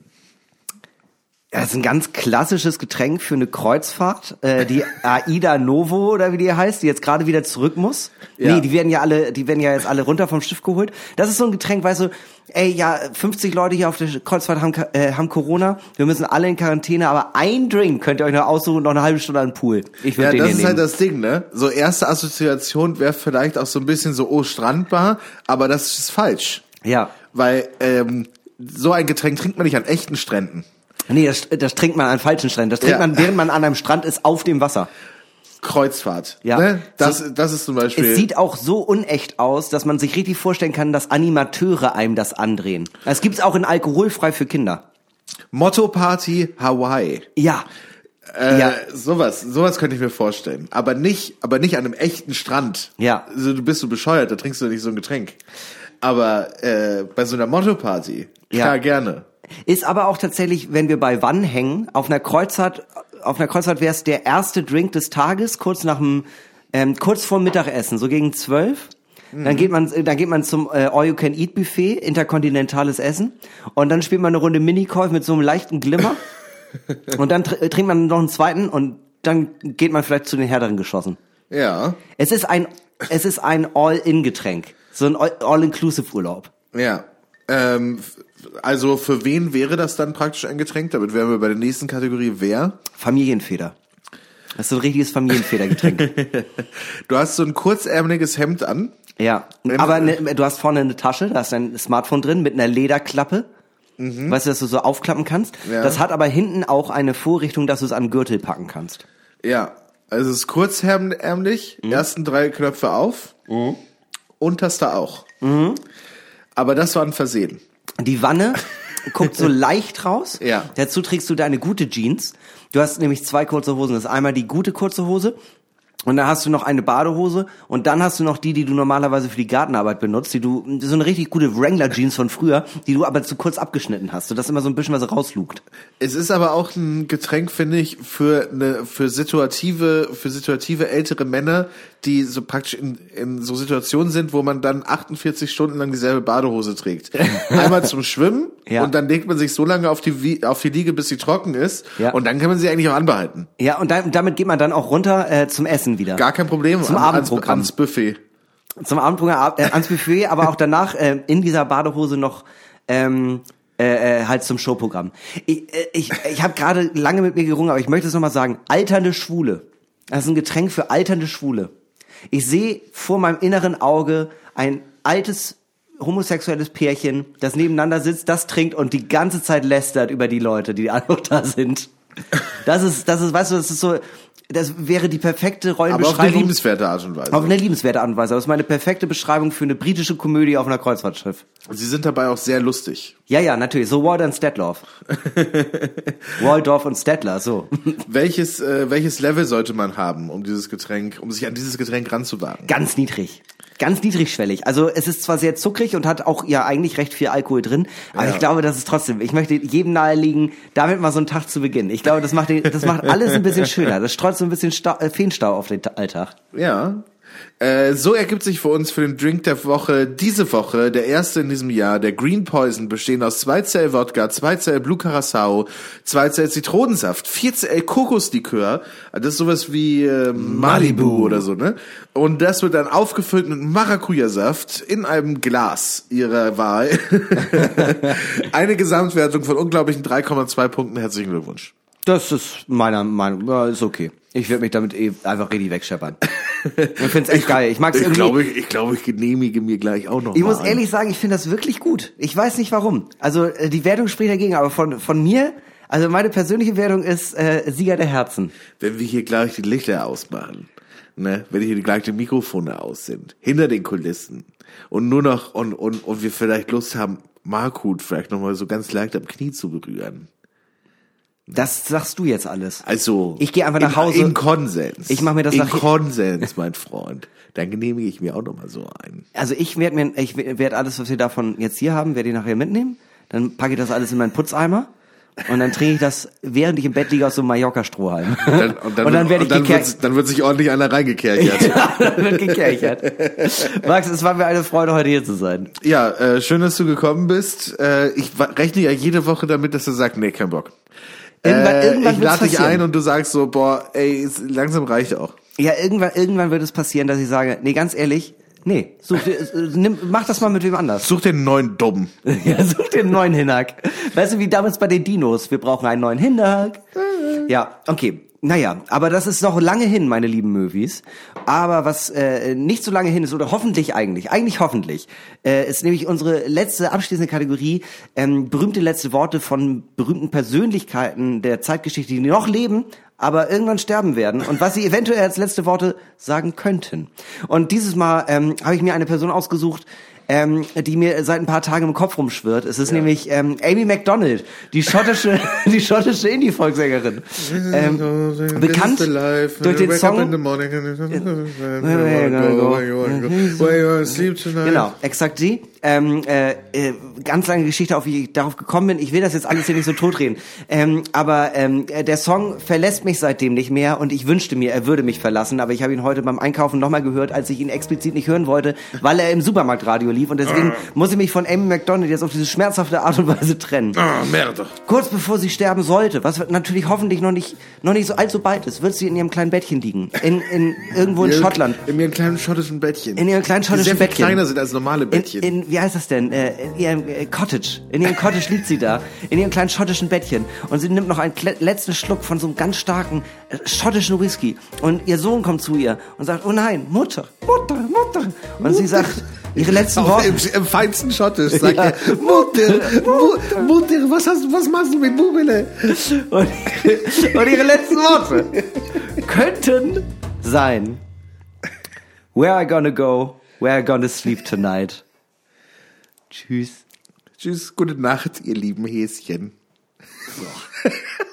Ja, das ist ein ganz klassisches Getränk für eine Kreuzfahrt. Äh, die Aida Novo oder wie die heißt, die jetzt gerade wieder zurück muss. Ja. Nee, die werden ja alle, die werden ja jetzt alle runter vom Schiff geholt. Das ist so ein Getränk, weißt du, ey, ja, 50 Leute hier auf der Kreuzfahrt haben, äh, haben Corona. Wir müssen alle in Quarantäne, aber ein Drink könnt ihr euch noch aussuchen und noch eine halbe Stunde an den Pool. Ich würde Ja, den das ist halt nehmen. das Ding, ne? So erste Assoziation wäre vielleicht auch so ein bisschen so, oh, Strandbar, aber das ist falsch. ja. Weil ähm, so ein Getränk trinkt man nicht an echten Stränden. Nee, das, das trinkt man an falschen Stränden. Das trinkt Ja. man, während man an einem Strand ist, auf dem Wasser. Kreuzfahrt. Ja. Ne? Das, So- das ist zum Beispiel. Es sieht auch so unecht aus, dass man sich richtig vorstellen kann, dass Animateure einem das andrehen. Das gibt's auch in alkoholfrei für Kinder. Motto Party Hawaii. Ja. Äh, Ja. Sowas, sowas könnte ich mir vorstellen. Aber nicht, aber nicht an einem echten Strand. Ja. Also, du bist so bescheuert, da trinkst du nicht so ein Getränk. Aber äh, bei so einer Motto-Party, klar, Ja. gerne. Ist aber auch tatsächlich, wenn wir bei Wann hängen, auf einer Kreuzfahrt, auf einer Kreuzfahrt wäre es der erste Drink des Tages, kurz nach dem, ähm, kurz vor Mittagessen, so gegen zwölf. Dann geht man, dann geht man zum äh, All You Can Eat Buffet, interkontinentales Essen, und dann spielt man eine Runde Minigolf mit so einem leichten Glimmer, und dann tr trinkt man noch einen zweiten und dann geht man vielleicht zu den härteren Geschossen. Ja, Es ist ein, es ist ein All-In-Getränk, so ein All- All-Inclusive-Urlaub. ja. Ähm, also für wen wäre das dann praktisch ein Getränk? Damit wären wir bei der nächsten Kategorie wer? Familienfeder. Das ist so ein richtiges Familienfedergetränk. Du hast so ein kurzärmeliges Hemd an. Ja, aber ne, du hast vorne eine Tasche, da ist dein Smartphone drin mit einer Lederklappe. Weißt du, dass du so aufklappen kannst? Ja. Das hat aber hinten auch eine Vorrichtung, dass du es an Gürtel packen kannst. Ja, also es ist kurzärmlich, Mhm. ersten drei Knöpfe auf, unterster auch. Mhm. Aber das war ein Versehen. Die Wanne guckt so leicht raus. Ja. Dazu trägst du deine gute Jeans. Du hast nämlich zwei kurze Hosen. Das ist einmal die gute kurze Hose und dann hast du noch eine Badehose und dann hast du noch die, die du normalerweise für die Gartenarbeit benutzt, die du so eine richtig gute Wrangler Jeans von früher, die du aber zu kurz abgeschnitten hast, sodass immer so ein bisschen was rauslugt. Es ist aber auch ein Getränk, finde ich, für eine für situative für situative ältere Männer, die so praktisch in, in so Situationen sind, wo man dann 48 Stunden lang dieselbe Badehose trägt. Einmal zum Schwimmen Ja. und dann legt man sich so lange auf die auf die Liege, bis sie trocken ist Ja. und dann kann man sie eigentlich auch anbehalten. Ja, und dann, damit geht man dann auch runter äh, zum Essen wieder. Gar kein Problem. Zum An- ans, Abendprogramm. ans Buffet. Zum Abendprogramm, äh, ans Buffet, aber auch danach äh, in dieser Badehose noch ähm, äh, äh, halt zum Showprogramm. Ich, äh, ich, ich habe gerade lange mit mir gerungen, aber ich möchte es nochmal sagen. Alternde Schwule. Das ist ein Getränk für alternde Schwule. Ich sehe vor meinem inneren Auge ein altes homosexuelles Pärchen, das nebeneinander sitzt, das trinkt und die ganze Zeit lästert über die Leute, die noch da sind. Das ist, das ist, weißt du, das ist so, das wäre die perfekte Aber auf eine Rollenbeschreibung. liebenswerte Art und Weise. Auf eine liebenswerte Art und Weise. Das ist meine perfekte Beschreibung für eine britische Komödie auf einer Kreuzfahrtschiff. Sie sind dabei auch sehr lustig. Ja, ja, natürlich. So Waldorf und Stedtloff. Waldorf und Stettler, so. Welches, äh, welches Level sollte man haben, um dieses Getränk, um sich an dieses Getränk ranzuwagen? Ganz niedrig. Ganz niedrigschwellig. Also es ist zwar sehr zuckrig und hat auch ja eigentlich recht viel Alkohol drin, aber Ja. ich glaube, das ist trotzdem, ich möchte jedem nahelegen, damit mal so einen Tag zu beginnen. Ich glaube, das macht, den, das macht alles ein bisschen schöner. Das streut so ein bisschen Stau, äh, Feenstau auf den Ta- Alltag. Ja. Äh, so ergibt sich für uns für den Drink der Woche diese Woche, der erste in diesem Jahr, der Green Poison, bestehend aus 2 Zell Wodka, 2 Zell Blue Curacao, 2 Zell Zitronensaft, 4 Zell Kokoslikör, das ist sowas wie äh, Malibu oder so, ne? Und das wird dann aufgefüllt mit Maracuja-Saft in einem Glas ihrer Wahl. Eine Gesamtwertung von unglaublichen 3,2 Punkten. Herzlichen Glückwunsch. Das ist meiner Meinung, ist okay. Ich werde mich damit eh einfach richtig wegscheppern. Ich find's echt geil. Ich mag's Ich irgendwie. glaube, ich, ich glaube, ich genehmige mir gleich auch noch Ich muss einen. ehrlich sagen, ich finde das wirklich gut. Ich weiß nicht warum. Also äh, die Wertung spricht dagegen, aber von von mir, also meine persönliche Wertung ist äh, Sieger der Herzen. wenn wir hier gleich die Lichter ausmachen, ne, wenn hier gleich die Mikrofone aus sind, hinter den Kulissen und nur noch und und und wir vielleicht Lust haben, Markut vielleicht noch mal so ganz leicht am Knie zu berühren. Das sagst du jetzt alles. Also Ich gehe einfach nach in, Hause. in Konsens. Ich mach mir das in nach- Konsens, mein Freund. Dann genehmige ich mir auch noch mal so ein. Also ich werde mir, ich werde alles, was wir davon jetzt hier haben, werde ich nachher mitnehmen. Dann packe ich das alles in meinen Putzeimer. Und dann trinke ich das, während ich im Bett liege, aus so einem Mallorca-Strohhalm. Dann, und dann, werde ich und dann, wird, dann wird sich ordentlich einer reingekerchert. Ja, dann wird gekerchert. Max, es war mir eine Freude, heute hier zu sein. Ja, äh, schön, dass du gekommen bist. Äh, ich rechne ja jede Woche damit, dass du sagst, nee, kein Bock. Irgendwann, Äh, irgendwann ich lade dich ein und du sagst so, boah, ey, langsam reicht auch. Ja, irgendwann, irgendwann wird es passieren, dass ich sage, nee, ganz ehrlich, nee, such dir, äh, nimm, mach das mal mit wem anders. Such den neuen Dumm. Ja, such einen neuen Hinhack. Weißt du, wie damals bei den Dinos, wir brauchen einen neuen Hinhack. Ja, okay. Naja, aber das ist noch lange hin, meine lieben Movies. Aber was äh, nicht so lange hin ist, oder hoffentlich eigentlich, eigentlich hoffentlich, äh, ist nämlich unsere letzte abschließende Kategorie, ähm, berühmte letzte Worte von berühmten Persönlichkeiten der Zeitgeschichte, die noch leben, aber irgendwann sterben werden und was sie eventuell als letzte Worte sagen könnten. Und dieses Mal ähm, habe ich mir eine Person ausgesucht, ähm, die mir seit ein paar Tagen im Kopf rumschwirrt. Es ist nämlich ähm, Amy MacDonald, die schottische, die schottische Indie-Volkssängerin. Ähm, bekannt durch den Song. Genau, exakt die. Ähm, äh, äh, ganz lange Geschichte, auf wie ich darauf gekommen bin. Ich will das jetzt alles hier nicht so totreden. Ähm, aber ähm, äh, der Song verlässt mich seitdem nicht mehr und ich wünschte mir, er würde mich verlassen. Aber ich habe ihn heute beim Einkaufen nochmal gehört, als ich ihn explizit nicht hören wollte, weil er im Supermarktradio lief. Und deswegen muss ich mich von Amy McDonald jetzt auf diese schmerzhafte Art und Weise trennen. Ah, Merde. Kurz bevor sie sterben sollte, was natürlich hoffentlich noch nicht, noch nicht so allzu bald ist, wird sie in ihrem kleinen Bettchen liegen. In, in irgendwo in Schottland. In ihrem kleinen schottischen Bettchen. In ihrem kleinen Die schottischen sehr viel Bettchen. kleiner sind als normale In, Bettchen. in, wie heißt das denn? Äh, in ihrem äh, Cottage. In ihrem Cottage liegt sie da. In ihrem kleinen schottischen Bettchen. Und sie nimmt noch einen letzten Schluck von so einem ganz starken äh, schottischen Whisky. Und ihr Sohn kommt zu ihr und sagt, oh nein, Mutter, Mutter, Mutter. Und sie sagt, ihre letzten Worte. im, Im feinsten Schottisch sagt Ja. er, Mutter, Mu- Mutter, was, hast, was machst du mit Bubele? Und, und ihre letzten Worte könnten sein. Where I gonna go? Where I gonna sleep tonight? Tschüss. Tschüss, gute Nacht, ihr lieben Häschen.